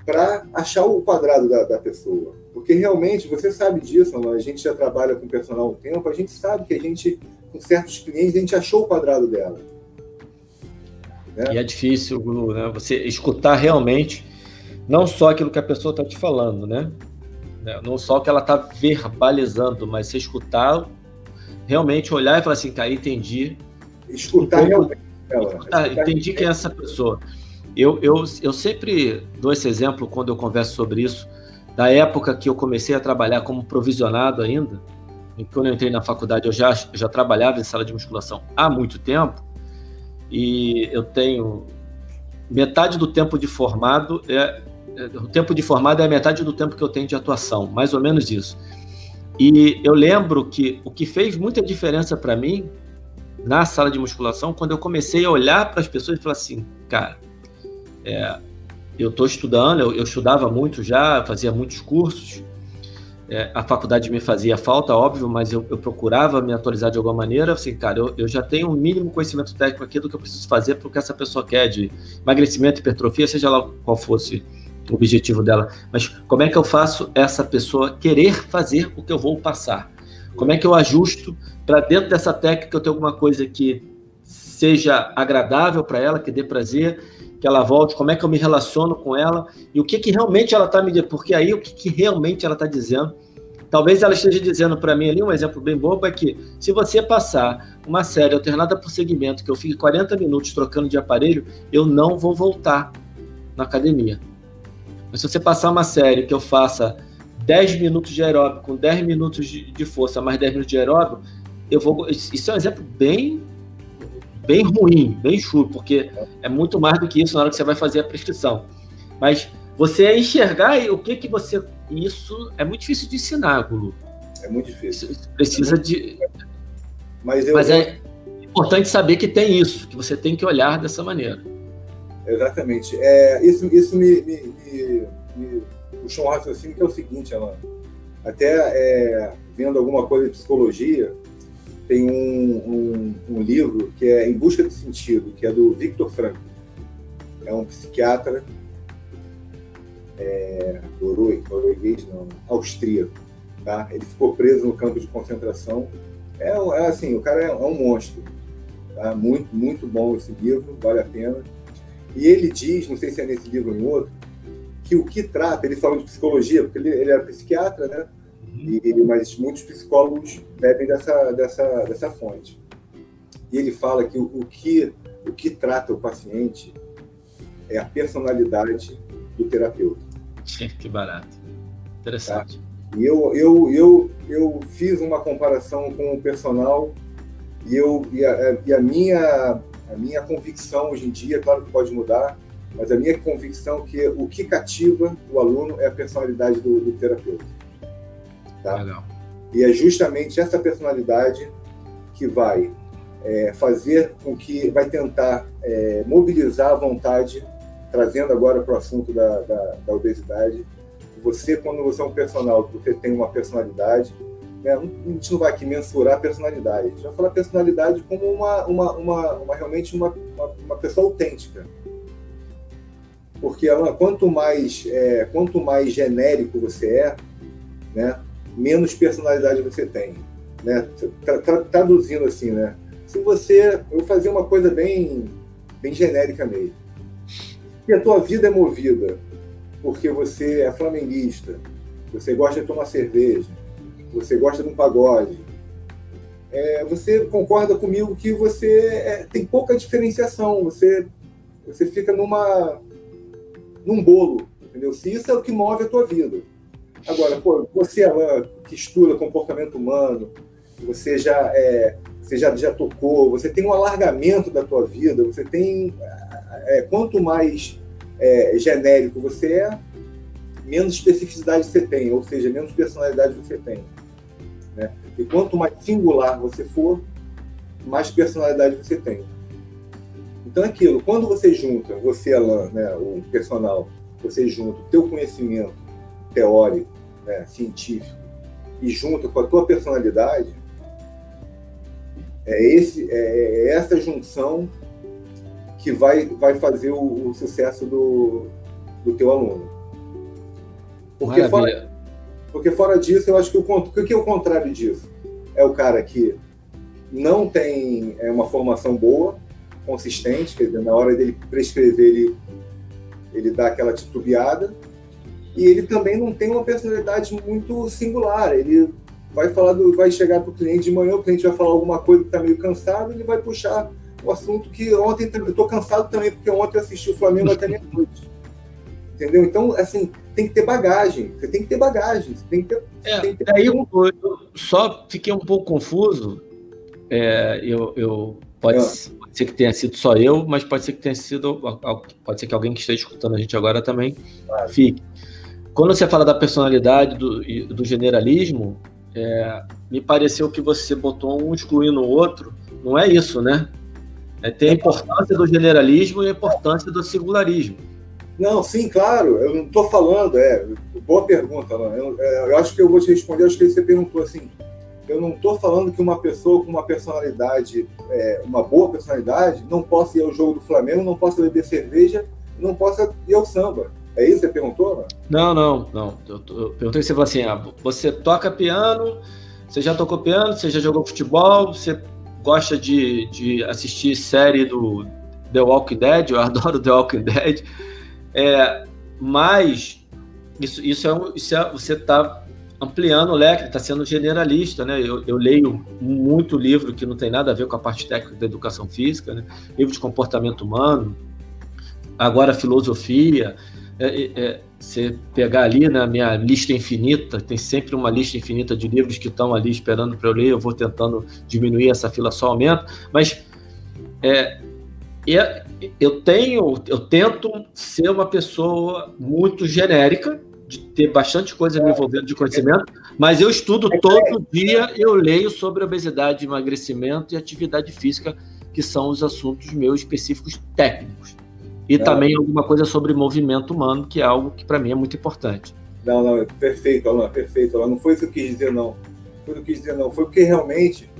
para achar o quadrado da, da, pessoa. Porque realmente, você sabe disso, a gente já trabalha com personal há um tempo, a gente sabe que a gente, com certos clientes, a gente achou o quadrado dela. Né? E é difícil, Gulu, né? Você escutar realmente não só aquilo que a pessoa está te falando, né? né? Não só o que ela está verbalizando, mas você escutar, realmente olhar e falar assim, cara, entendi. Escutar um realmente. Escutar, entendi quem é essa pessoa. Eu, eu, eu sempre dou esse exemplo quando eu converso sobre isso, da época que eu comecei a trabalhar como provisionado ainda, quando eu entrei na faculdade eu já, já trabalhava em sala de musculação há muito tempo, e eu tenho metade do tempo de formado é, é o tempo de formado é a metade do tempo que eu tenho de atuação, mais ou menos isso. E eu lembro que o que fez muita diferença para mim na sala de musculação, quando eu comecei a olhar para as pessoas e falar assim, cara, é, eu estou estudando, eu, eu, estudava muito já, fazia muitos cursos, é, a faculdade me fazia falta, óbvio, mas eu, eu, procurava me atualizar de alguma maneira. Assim, cara, eu, eu já tenho um mínimo conhecimento técnico aqui do que eu preciso fazer para o que essa pessoa quer de emagrecimento, hipertrofia, seja lá qual fosse o objetivo dela. Mas como é que eu faço essa pessoa querer fazer o que eu vou passar? Como é que eu ajusto para dentro dessa técnica eu ter alguma coisa que seja agradável para ela, que dê prazer, que ela volte, como é que eu me relaciono com ela e o que, que realmente ela está me dizendo, porque aí o que, que realmente ela está dizendo. Talvez ela esteja dizendo para mim ali, um exemplo bem bobo é que se você passar uma série alternada por segmento, que eu fique 40 minutos trocando de aparelho, eu não vou voltar na academia. Mas se você passar uma série que eu faça 10 minutos de aeróbico com 10 minutos de, força mais 10 minutos de aeróbico, eu vou. Isso é um exemplo bem bem ruim, bem chulo, porque é muito mais do que isso na hora que você vai fazer a prescrição. Mas você enxergar o que que você. Isso é muito difícil de ensinar, Gulu. É muito difícil. Isso precisa de. Mas. Mas é importante saber que tem isso, que você tem que olhar dessa maneira. Exatamente. É, isso isso me, me, me, me puxou um raciocínio que é o seguinte, Alan. Até é, vendo alguma coisa de psicologia, tem um, um, um, livro que é Em Busca de Sentido, que é do Victor Frankl. É um psiquiatra é, norueguês, não, austríaco. Tá? Ele ficou preso no campo de concentração. É, é assim, o cara é, é um monstro. Tá? Muito, muito bom esse livro, vale a pena. E ele diz, não sei se é nesse livro ou em outro, que o que trata, ele fala de psicologia, porque ele, ele era psiquiatra, né? E, mas muitos psicólogos bebem dessa, dessa, dessa fonte. E ele fala que o, o, que o que trata o paciente é a personalidade do terapeuta. Que barato. Interessante. Tá? E eu, eu, eu, eu fiz uma comparação com o personal e, eu, e, a, e a, minha, a minha convicção hoje em dia, claro que pode mudar, mas a minha convicção é que o que cativa o aluno é a personalidade do, do terapeuta. Tá? Legal. E é justamente essa personalidade que vai é, fazer com que vai tentar é, mobilizar a vontade, trazendo agora para o assunto da, da, da, obesidade. Você, quando você é um personal, você tem uma personalidade, né, a gente não vai aqui mensurar a personalidade, a gente vai falar personalidade como uma, uma, uma, uma realmente uma, uma, uma, pessoa autêntica. Porque ela, quanto mais é, quanto mais genérico você é, né, menos personalidade você tem. Né? Traduzindo assim, né? Se você. Eu vou fazer uma coisa bem, bem genérica mesmo. Se a tua vida é movida porque você é flamenguista, você gosta de tomar cerveja, você gosta de um pagode, é, você concorda comigo que você é, tem pouca diferenciação, você, você fica numa, num bolo, entendeu? Se isso é o que move a tua vida. Agora, pô, você, Alan, que estuda comportamento humano, você já, é, você já, já tocou, você tem um alargamento da tua vida, você tem. É, quanto mais é, genérico você é, menos especificidade você tem, ou seja, menos personalidade você tem. Né? E quanto mais singular você for, mais personalidade você tem. Então, é aquilo, quando você junta, você, Alan, né, o personal, você junta o teu conhecimento teórico, né, científico, e junta com a tua personalidade, é, esse, é, é essa junção que vai, vai fazer o, o sucesso do, do teu aluno. Porque fora, porque fora disso, eu acho que o, o que é o contrário disso? É o cara que não tem é, uma formação boa, consistente, quer dizer, na hora dele prescrever, ele, ele dá aquela titubeada, e ele também não tem uma personalidade muito singular. Ele vai falar do, vai chegar para o cliente de manhã, o cliente vai falar alguma coisa que está meio cansado, ele vai puxar o assunto que ontem eu estou cansado também porque ontem eu assisti o Flamengo até meia-noite. Entendeu? Então, assim, tem que ter bagagem. Você tem que ter bagagem. Tem que ter. É, tem que ter daí eu, eu, só fiquei um pouco confuso. É, eu, eu pode, é. pode, ser que tenha sido só eu, mas pode ser que tenha sido. Pode ser que alguém que esteja escutando a gente agora também claro. fique. Quando você fala da personalidade do, do generalismo, é, me pareceu que você botou um excluindo o outro. Não é isso, né? É, tem a importância do generalismo e a importância do singularismo. Não, sim, claro. Eu não estou falando. É boa pergunta. Eu, é, eu, acho que eu vou te responder. Acho que você perguntou assim. Eu não estou falando que uma pessoa com uma personalidade, é, uma boa personalidade, não possa ir ao jogo do Flamengo, não possa beber cerveja, não possa ir ao samba. É isso que você perguntou? Não, não, não. Eu, eu perguntei se você falou assim: ah, você toca piano, você já tocou piano, você já jogou futebol, você gosta de, de assistir série do The Walking Dead, eu adoro The Walking Dead. É, mas isso, isso, é, isso é, você está ampliando o leque, está sendo generalista, né? Eu, eu, leio muito livro que não tem nada a ver com a parte técnica da educação física, né? livro de comportamento humano, agora filosofia. É, é, é você pegar ali na minha lista infinita, tem sempre uma lista infinita de livros que estão ali esperando para eu ler, eu vou tentando diminuir essa fila, só aumenta, mas é, é, eu tenho, eu tento ser uma pessoa muito genérica, de ter bastante coisa me envolvendo de conhecimento, mas eu estudo todo dia, eu leio sobre obesidade, emagrecimento e atividade física, que são os assuntos meus específicos técnicos. E também alguma coisa sobre movimento humano, que é algo que para mim é muito importante. Não, não, perfeito, Alan, perfeito, Alan. Não foi isso que eu quis dizer, não. Foi o que eu quis dizer, não. Foi porque realmente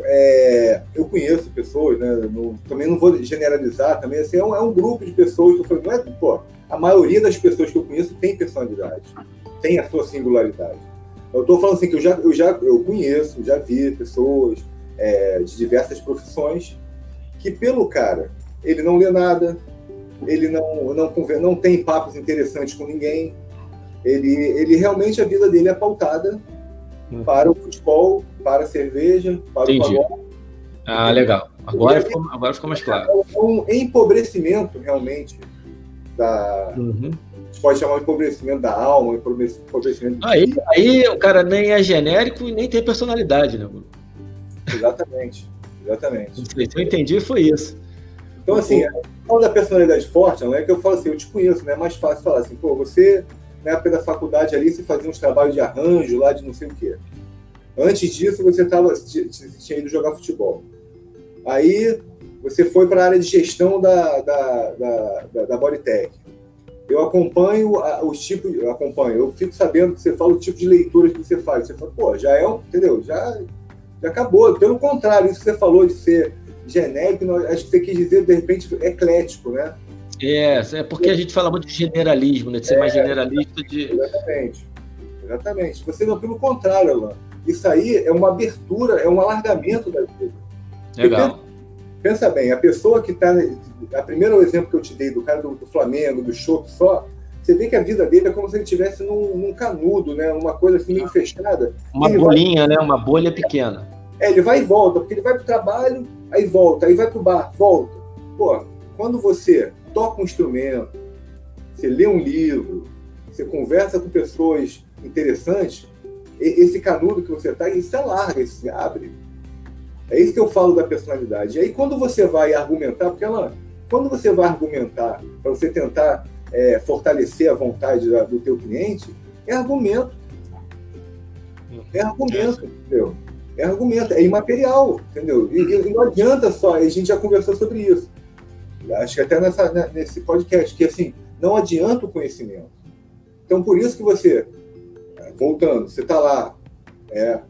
é, eu conheço pessoas, né? Não, também não vou generalizar, também assim, é um, é um grupo de pessoas que eu falei, não é, pô, a maioria das pessoas que eu conheço tem personalidade, tem a sua singularidade. Eu estou falando assim que eu já, eu já eu conheço, já vi pessoas é, de diversas profissões que pelo cara ele não lê nada, ele não não não tem papos interessantes com ninguém, ele ele realmente a vida dele é pautada hum. para o futebol para a cerveja, para Entendi. o pagode. Ah, legal. Agora ficou, agora ficou mais claro. É um empobrecimento, realmente, da... Uhum. A gente pode chamar de empobrecimento da alma, empobrecimento... Aí, aí o cara nem é genérico e nem tem personalidade, né, Bruno? Exatamente, exatamente. O que eu entendi foi isso. Então, assim, falando da personalidade forte, não é que eu falo assim, eu te conheço, né? É mais fácil falar assim, pô, você, na época da faculdade ali, você fazia uns trabalhos de arranjo lá, de não sei o quê. Antes disso, você tava, tinha ido jogar futebol. Aí você foi para a área de gestão da, da, da, da, da Bodytech. Eu acompanho os tipos, eu acompanho, eu fico sabendo que você fala o tipo de leituras que você faz. Você fala, pô, já é, entendeu? Já, já acabou. Pelo contrário, isso que você falou de ser genérico, acho que você quis dizer, de repente, eclético, né? É, é porque a gente fala muito de generalismo, né? De ser é, mais generalista de. Exatamente. Exatamente. Você não, pelo contrário, Alan isso aí é uma abertura, é um alargamento da vida. Legal. Pensa, pensa, bem, a pessoa que está. A primeiro exemplo que eu te dei do cara do, do Flamengo, do chope só, você vê que a vida dele é como se ele estivesse num, num, canudo, né? Uma coisa assim meio fechada. Uma bolinha, vai... né? Uma bolha pequena. É, ele vai e volta, porque ele vai para o trabalho, aí volta, aí vai para o bar, volta. Pô, quando você toca um instrumento, você lê um livro, você conversa com pessoas interessante, esse canudo que você está, ele se alarga, ele se abre. É isso que eu falo da personalidade. E aí, quando você vai argumentar, porque ela, quando você vai argumentar para você tentar é, fortalecer a vontade da, do teu cliente, é argumento. É argumento, entendeu? É argumento, é imaterial, entendeu? E, e, não adianta só, a gente já conversou sobre isso. Acho que até nessa, né, nesse podcast, que assim, não adianta o conhecimento. Então, por isso que você, voltando, você está lá, é,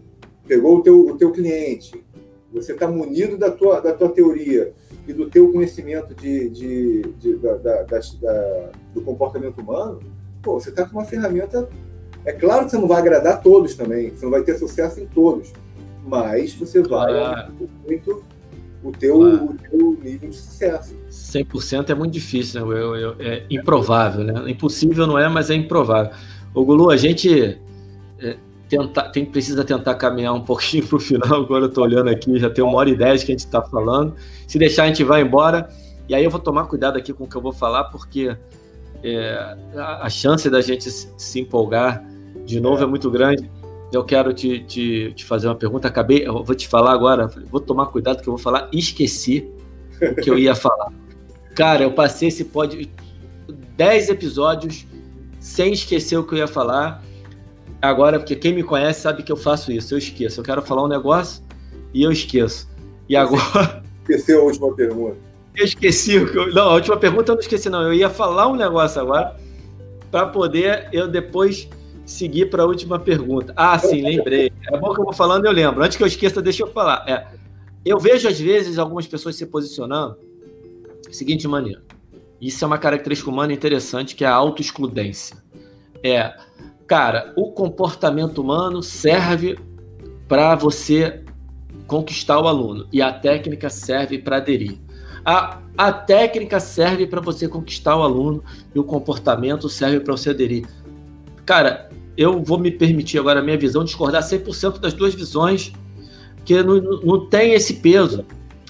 pegou o teu, o teu cliente, você está munido da tua, da tua teoria e do teu conhecimento de, de, de da, da, da, do comportamento humano, pô, você está com uma ferramenta. É claro que você não vai agradar todos também, você não vai ter sucesso em todos, mas você vai ah. muito o teu, claro. o teu nível de sucesso. 100% é muito difícil, né? Eu, eu, é improvável, né? Impossível não é, mas é improvável. O Gulu, a gente é, tenta, tem, precisa tentar caminhar um pouquinho para o final. Agora eu estou olhando aqui, já tem uma hora e dez que a gente está falando. Se deixar, a gente vai embora. E aí eu vou tomar cuidado aqui com o que eu vou falar, porque é, a, a, chance da gente se empolgar de novo é, é muito grande. Eu quero te, te, te, fazer uma pergunta. Acabei, eu vou te falar agora. Vou tomar cuidado que eu vou falar. Esqueci o que eu ia falar. Cara, eu passei esse pod 10 episódios sem esquecer o que eu ia falar. Agora, porque quem me conhece sabe que eu faço isso, eu esqueço. Eu quero falar um negócio e eu esqueço. E agora. Esqueceu a última pergunta. Eu esqueci o que eu... Não, a última pergunta eu não esqueci, não. Eu ia falar um negócio agora para poder eu depois seguir para a última pergunta. Ah, sim, lembrei. É bom que eu vou falando, eu lembro. Antes que eu esqueça, deixa eu falar. É, eu vejo, às vezes, algumas pessoas se posicionando da seguinte maneira. Isso é uma característica humana interessante, que é a autoexcludência. É, Cara, o comportamento humano serve para você conquistar o aluno e a técnica serve para aderir. A, a técnica serve para você conquistar o aluno e o comportamento serve para você aderir. Cara, eu vou me permitir agora a minha visão discordar 100% das duas visões, que não, não tem esse peso.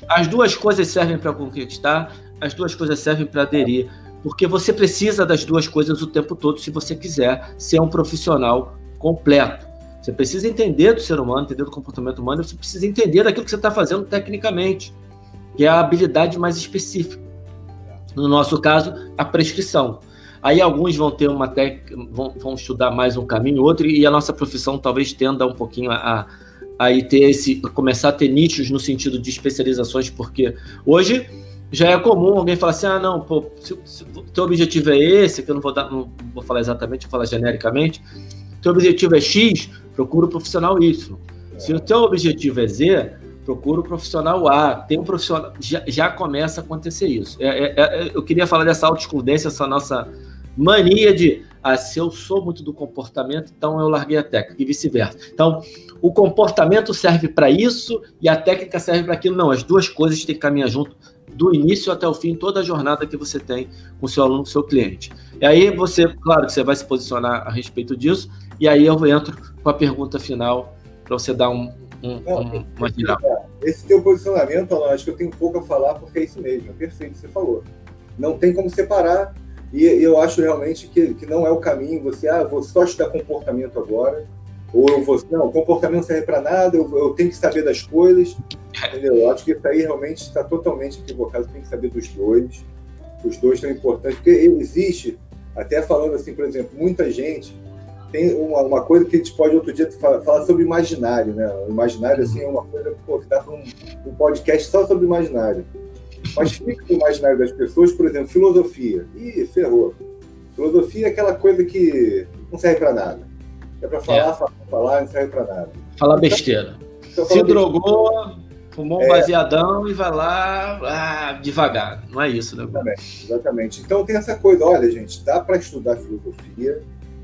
As duas coisas servem para conquistar, as duas coisas servem para aderir. Porque você precisa das duas coisas o tempo todo se você quiser ser um profissional completo. Você precisa entender do ser humano, entender do comportamento humano, você precisa entender daquilo que você está fazendo tecnicamente, que é a habilidade mais específica. No nosso caso, a prescrição. Aí alguns vão ter uma técnica, vão, vão estudar mais um caminho, outro, e a nossa profissão talvez tenda um pouquinho a, a, a ter esse, começar a ter nichos no sentido de especializações, porque hoje já é comum alguém falar assim: ah, não, pô, se, se teu objetivo é esse, que eu não vou, dar, não vou falar exatamente, vou falar genericamente. Teu objetivo é X, procura o profissional Y. Se o teu objetivo é Z, procura o profissional A. Tem um profissional. Já, já começa a acontecer isso. É, é, é eu queria falar dessa autoexcludência, essa nossa mania de ah, se eu sou muito do comportamento, então eu larguei a técnica e vice-versa. Então, o comportamento serve para isso e a técnica serve para aquilo. Não, as duas coisas têm que caminhar junto do início até o fim, toda a jornada que você tem com o seu aluno, com o seu cliente. E aí você, claro que você vai se posicionar a respeito disso, e aí eu entro com a pergunta final para você dar um, um, Não, um, uma final. Esse teu posicionamento, Alan, acho que eu tenho pouco a falar porque é isso mesmo, é perfeito, você falou. Não tem como separar, e eu acho realmente que, que não é o caminho, você, ah, vou só estudar comportamento agora, ou eu vou, não, comportamento não serve para nada, eu, eu, tenho que saber das coisas, entendeu? Eu acho que isso aí realmente está totalmente equivocado, tem que saber dos dois. Os dois são importantes, porque existe, até falando assim, por exemplo, muita gente tem uma, uma coisa que a gente pode outro dia falar, falar sobre imaginário, né? O imaginário, assim, é uma coisa pô, que dá para um, um podcast só sobre imaginário. Mas fica no imaginário das pessoas, por exemplo, filosofia. Ih, ferrou. Filosofia é aquela coisa que não serve para nada é para falar, é. falar, falar, não serve para nada. Falar besteira. Então, Se drogou, fumou um é. baseadão e vai lá ah, devagar. Não é isso, né? Exatamente, exatamente. Então tem essa coisa, olha, gente, dá para estudar filosofia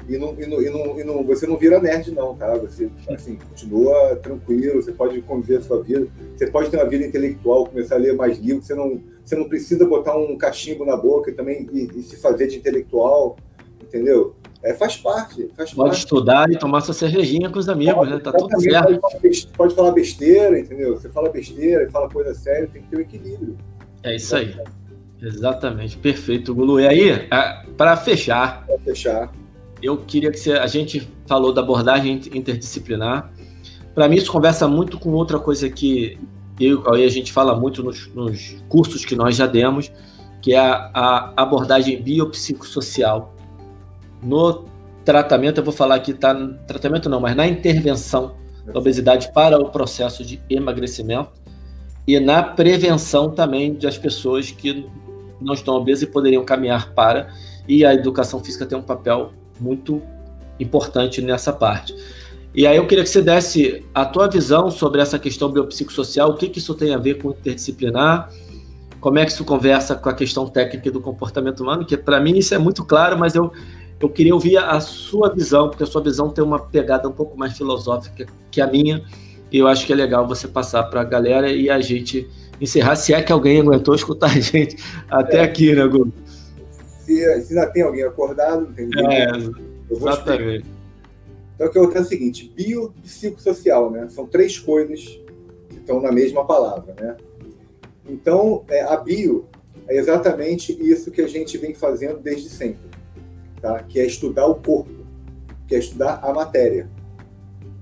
e, não, e, não, e, não, e não, você não vira nerd, não, tá? Você assim, continua tranquilo, você pode conviver a sua vida, você pode ter uma vida intelectual, começar a ler mais livros, você não, você não precisa botar um cachimbo na boca e também e, e se fazer de intelectual, entendeu? É, faz parte. Faz pode parte. estudar e tomar sua cervejinha com os amigos, pode, né? Tá tudo certo. Pode, pode, falar besteira, entendeu? Você fala besteira e fala coisa séria, tem que ter um equilíbrio. É isso aí. Exatamente, perfeito, Gulu. E aí, para fechar. Para fechar. Eu queria que você, a gente falou da abordagem interdisciplinar. Para mim, isso conversa muito com outra coisa que eu e o Cauê, a gente fala muito nos, nos, cursos que nós já demos, que é a, a abordagem biopsicossocial. No tratamento, eu vou falar aqui, tá? Tratamento não, mas na intervenção da obesidade para o processo de emagrecimento e na prevenção também das pessoas que não estão obesas e poderiam caminhar para. E a educação física tem um papel muito importante nessa parte. E aí eu queria que você desse a tua visão sobre essa questão biopsicossocial, o que, que isso tem a ver com interdisciplinar, como é que isso conversa com a questão técnica do comportamento humano, que para mim isso é muito claro, mas eu, eu queria ouvir a sua visão, porque a sua visão tem uma pegada um pouco mais filosófica que a minha, e eu acho que é legal você passar para a galera e a gente encerrar, se é que alguém aguentou escutar a gente até é. aqui, né, Gu? Se, se ainda tem alguém acordado, entendeu? É, exatamente. Então, o que eu é o seguinte: bio e psicossocial, né? São três coisas que estão na mesma palavra, né? Então, é, a bio é exatamente isso que a gente vem fazendo desde sempre, tá? Que é estudar o corpo, que é estudar a matéria,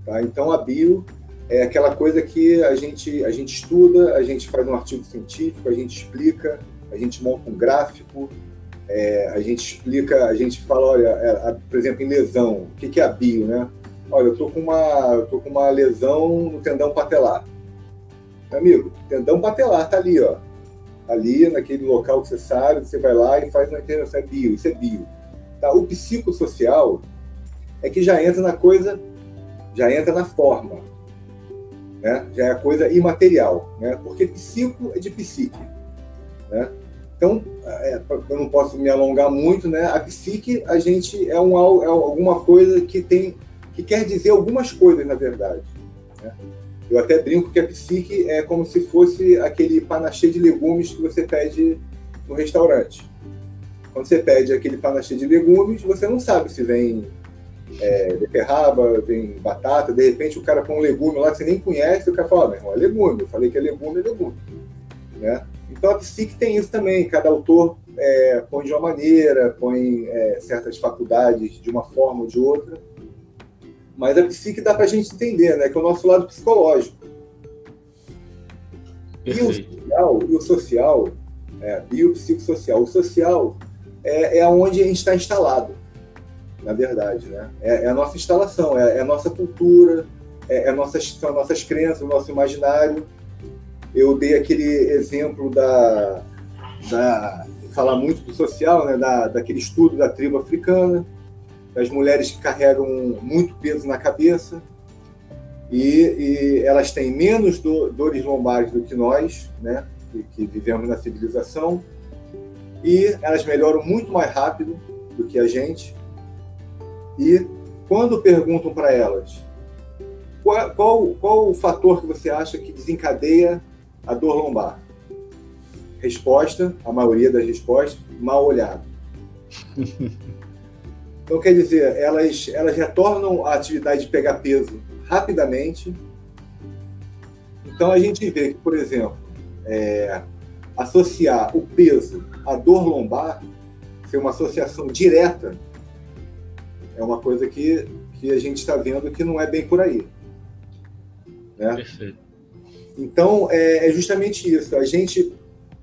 tá? Então, a bio é aquela coisa que a gente, a gente estuda, a gente faz um artigo científico, a gente explica, a gente monta um gráfico, é, a gente explica, a gente fala, olha, é, a, por exemplo, em lesão, o que, que é a bio, né? Olha, eu tô com uma, eu tô com uma lesão no tendão patelar. Amigo, tendão patelar tá ali, ó. Ali, naquele local que você sabe, você vai lá e faz uma intervenção, é bio, isso é bio. Tá? O psicossocial é que já entra na coisa, já entra na forma né? já é coisa imaterial, né? porque psico é de psique. Né? Então, é, eu não posso me alongar muito, né? A psique, a gente é, um, é alguma coisa que tem, que quer dizer algumas coisas, na verdade. Né? Eu até brinco que a psique é como se fosse aquele panachê de legumes que você pede no restaurante. Quando você pede aquele panachê de legumes, você não sabe se vem é, beterraba, tem batata, de repente o cara põe um legume lá que você nem conhece, o cara fala, meu irmão, é legume, eu falei que é legume, é legume. Né? Então a psique tem isso também, cada autor é, põe de uma maneira, põe é, certas faculdades de uma forma ou de outra, mas a psique dá para a gente entender, né, que é o nosso lado psicológico. E o social, e o social é, biopsicossocial, o social é, é onde a gente está instalado na verdade, né? É, é a nossa instalação, é, é, a nossa cultura, é, é nossas, são nossas crenças, o nosso imaginário. Eu dei aquele exemplo da, da falar muito do social, né? Da, daquele estudo da tribo africana, das mulheres que carregam muito peso na cabeça e, e elas têm menos do, dores lombares do que nós, né? Que, que vivemos na civilização e elas melhoram muito mais rápido do que a gente e quando perguntam para elas qual, qual, qual o fator que você acha que desencadeia a dor lombar? Resposta, a maioria das respostas, mal olhado. Então, quer dizer, elas, elas retornam à atividade de pegar peso rapidamente. Então, a gente vê que, por exemplo, é, associar o peso à dor lombar ser uma associação direta é uma coisa que, que a gente está vendo que não é bem por aí. Né? Perfeito. Então, é, é justamente isso. A gente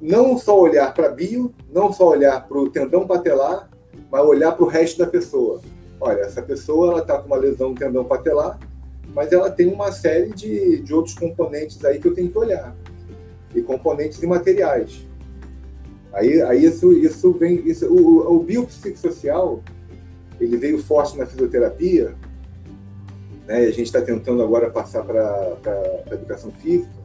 não só olhar para a bio, não só olhar para o tendão patelar, mas olhar para o resto da pessoa. Olha, essa pessoa está com uma lesão no tendão patelar, mas ela tem uma série de, de outros componentes aí que eu tenho que olhar. E componentes imateriais. Aí, aí isso, isso vem. Isso, o, o biopsicossocial ele veio forte na fisioterapia, né, e a gente está tentando agora passar para a educação física,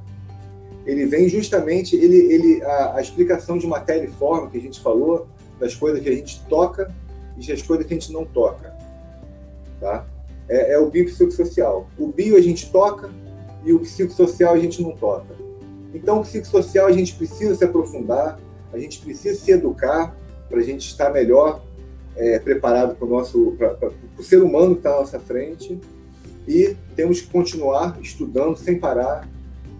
ele vem justamente, ele, ele, a, a, explicação de matéria e forma que a gente falou, das coisas que a gente toca e das coisas que a gente não toca. Tá? É, é o biopsicossocial. O bio a gente toca e o psicossocial a gente não toca. Então, o psicossocial a gente precisa se aprofundar, a gente precisa se educar para a gente estar melhor é, preparado para o nosso para o ser humano que está à nossa frente e temos que continuar estudando sem parar,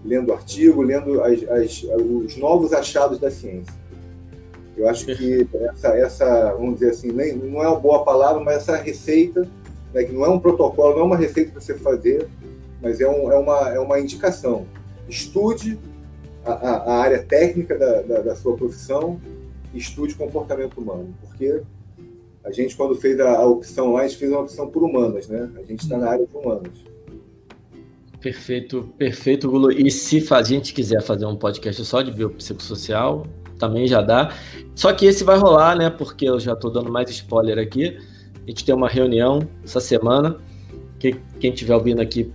lendo artigo, lendo as, as, os novos achados da ciência. Eu acho que essa, essa, vamos dizer assim, nem, não é uma boa palavra, mas essa receita, né, que não é um protocolo, não é uma receita para você fazer, mas é, um, é, uma, é uma indicação. Estude a, a, a área técnica da, da, da, sua profissão, estude comportamento humano, porque a gente, quando fez a, a opção lá, a gente fez uma opção por humanas, né? A gente está na área de humanas. Perfeito, perfeito, Gulo. E se a gente quiser fazer um podcast só de biopsicossocial, também já dá. Só que esse vai rolar, né? Porque eu já estou dando mais spoiler aqui. A gente tem uma reunião essa semana. Que, quem estiver ouvindo aqui,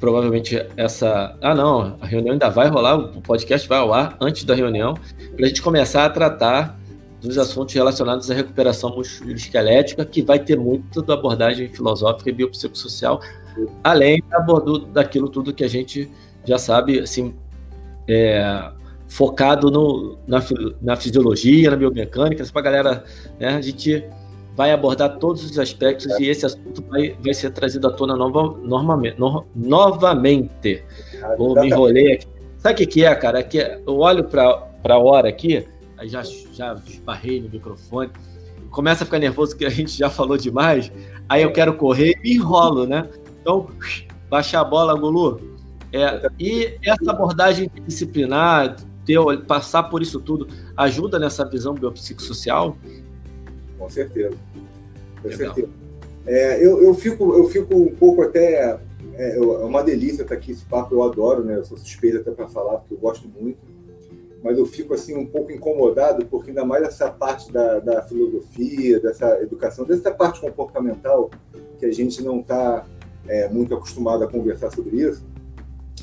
provavelmente essa. Ah, não, a reunião ainda vai rolar, o podcast vai ao ar antes da reunião, para a gente começar a tratar dos assuntos relacionados à recuperação musculoesquelética, que vai ter muito da abordagem filosófica e biopsicossocial, além do, daquilo tudo que a gente já sabe, assim, é, focado no, na, na, fisiologia, na biomecânica, para a galera, né, a gente vai abordar todos os aspectos é. e esse assunto vai, vai ser trazido à tona nova, normalmente, no, novamente. Ah, Vou me enrolei aqui. Sabe o que, que é, cara? É que eu olho para a hora aqui, aí já, já esbarrei no microfone, começa a ficar nervoso que a gente já falou demais, aí eu quero correr e me enrolo, né? Então, baixar a bola, Gulu. É, e essa abordagem disciplinar, ter, passar por isso tudo, ajuda nessa visão biopsicossocial? Com certeza. Com Legal. certeza. É, eu, eu, fico, eu fico um pouco até. É, é uma delícia estar aqui esse papo, eu adoro, né? Eu sou suspeito até para falar, porque eu gosto muito. Mas eu fico assim um pouco incomodado, porque ainda mais essa parte da, da filosofia, dessa educação, dessa parte comportamental, que a gente não está é, muito acostumado a conversar sobre isso.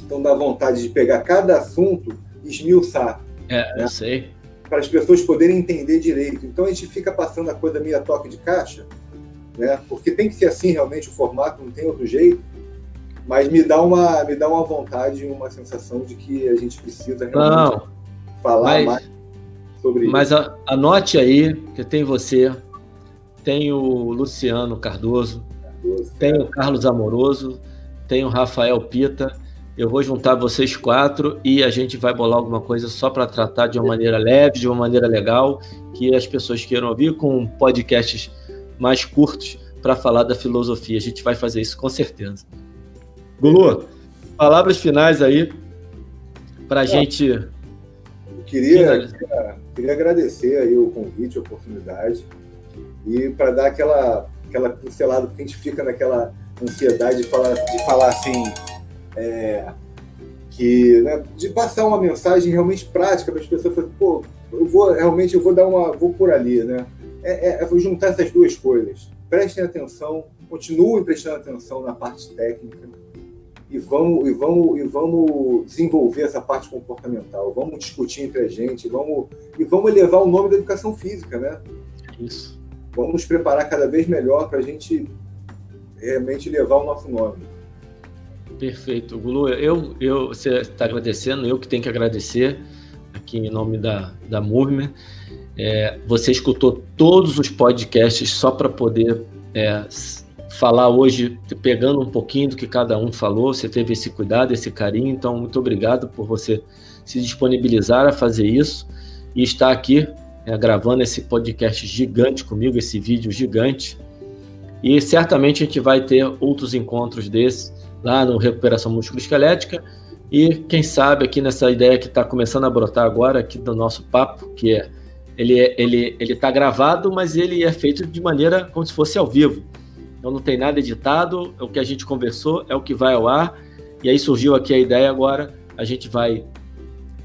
Então dá vontade de pegar cada assunto e esmiuçar. É, né? eu sei. Para as pessoas poderem entender direito. Então a gente fica passando a coisa meio a toque de caixa, né? porque tem que ser assim realmente o formato, não tem outro jeito. Mas me dá uma, me dá uma vontade, uma sensação de que a gente precisa realmente não, falar mas, mais sobre mas isso. Mas anote aí que tem você, tem o Luciano Cardoso, tem o Carlos Amoroso, tem o Rafael Pita. Eu vou juntar vocês quatro e a gente vai bolar alguma coisa só para tratar de uma maneira leve, de uma maneira legal, que as pessoas queiram ouvir, com podcasts mais curtos para falar da filosofia. A gente vai fazer isso com certeza. Gulu, palavras finais aí para a gente. Eu queria, queria, queria agradecer aí o convite, a oportunidade e para dar aquela aquela pincelada, porque a gente fica naquela ansiedade de falar, de falar assim, é, que, né, de passar uma mensagem realmente prática para as pessoas, falarem, pô, eu vou realmente, eu vou dar uma, vou por ali, né? É, é, é juntar essas duas coisas. Prestem atenção, continuem prestando atenção na parte técnica e vamos, e vamos, e vamos desenvolver essa parte comportamental. Vamos discutir entre a gente, vamos, e vamos elevar o nome da educação física, né? Isso vamos nos preparar cada vez melhor para a gente realmente levar o nosso nome. Perfeito. Gulu, eu, eu, você está agradecendo, eu que tenho que agradecer aqui em nome da, da Movement. É, você escutou todos os podcasts só para poder é, falar hoje, pegando um pouquinho do que cada um falou. Você teve esse cuidado, esse carinho. Então, muito obrigado por você se disponibilizar a fazer isso e estar aqui é, gravando esse podcast gigante comigo, esse vídeo gigante. E certamente a gente vai ter outros encontros desses lá no Recuperação Musculoesquelética. E quem sabe aqui nessa ideia que está começando a brotar agora aqui do nosso papo, que é ele é, ele ele está gravado, mas ele é feito de maneira como se fosse ao vivo. Então não tem nada editado, é o que a gente conversou, é o que vai ao ar. E aí surgiu aqui a ideia agora, a gente vai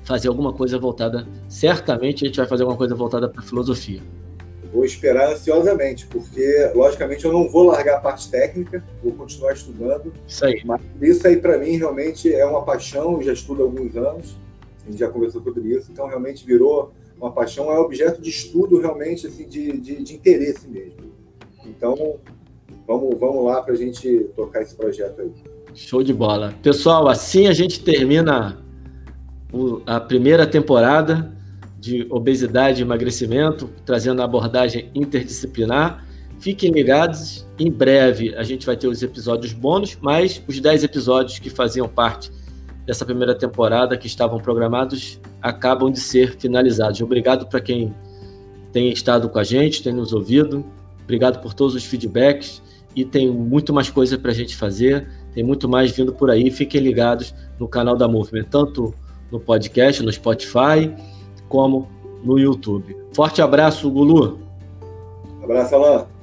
fazer alguma coisa voltada, certamente a gente vai fazer alguma coisa voltada para a filosofia. Vou esperar ansiosamente, porque logicamente eu não vou largar a parte técnica, vou continuar estudando. Isso aí. Mas isso aí para mim realmente é uma paixão, eu já estudo há alguns anos, a gente já conversou sobre isso, então realmente virou uma paixão, é objeto de estudo realmente assim, de, de, de interesse mesmo. Então vamos, vamos lá para a gente tocar esse projeto aí. Show de bola. Pessoal, assim a gente termina o, a primeira temporada de obesidade e emagrecimento, trazendo a abordagem interdisciplinar. Fiquem ligados, em breve a gente vai ter os episódios bônus, mas os 10 episódios que faziam parte dessa primeira temporada, que estavam programados, acabam de ser finalizados. Obrigado para quem tem estado com a gente, tem nos ouvido. Obrigado por todos os feedbacks e tem muito mais coisa para a gente fazer, tem muito mais vindo por aí. Fiquem ligados no canal da Movement, tanto no podcast, no Spotify, como no YouTube. Forte abraço, Gulu. Abraço, Alan.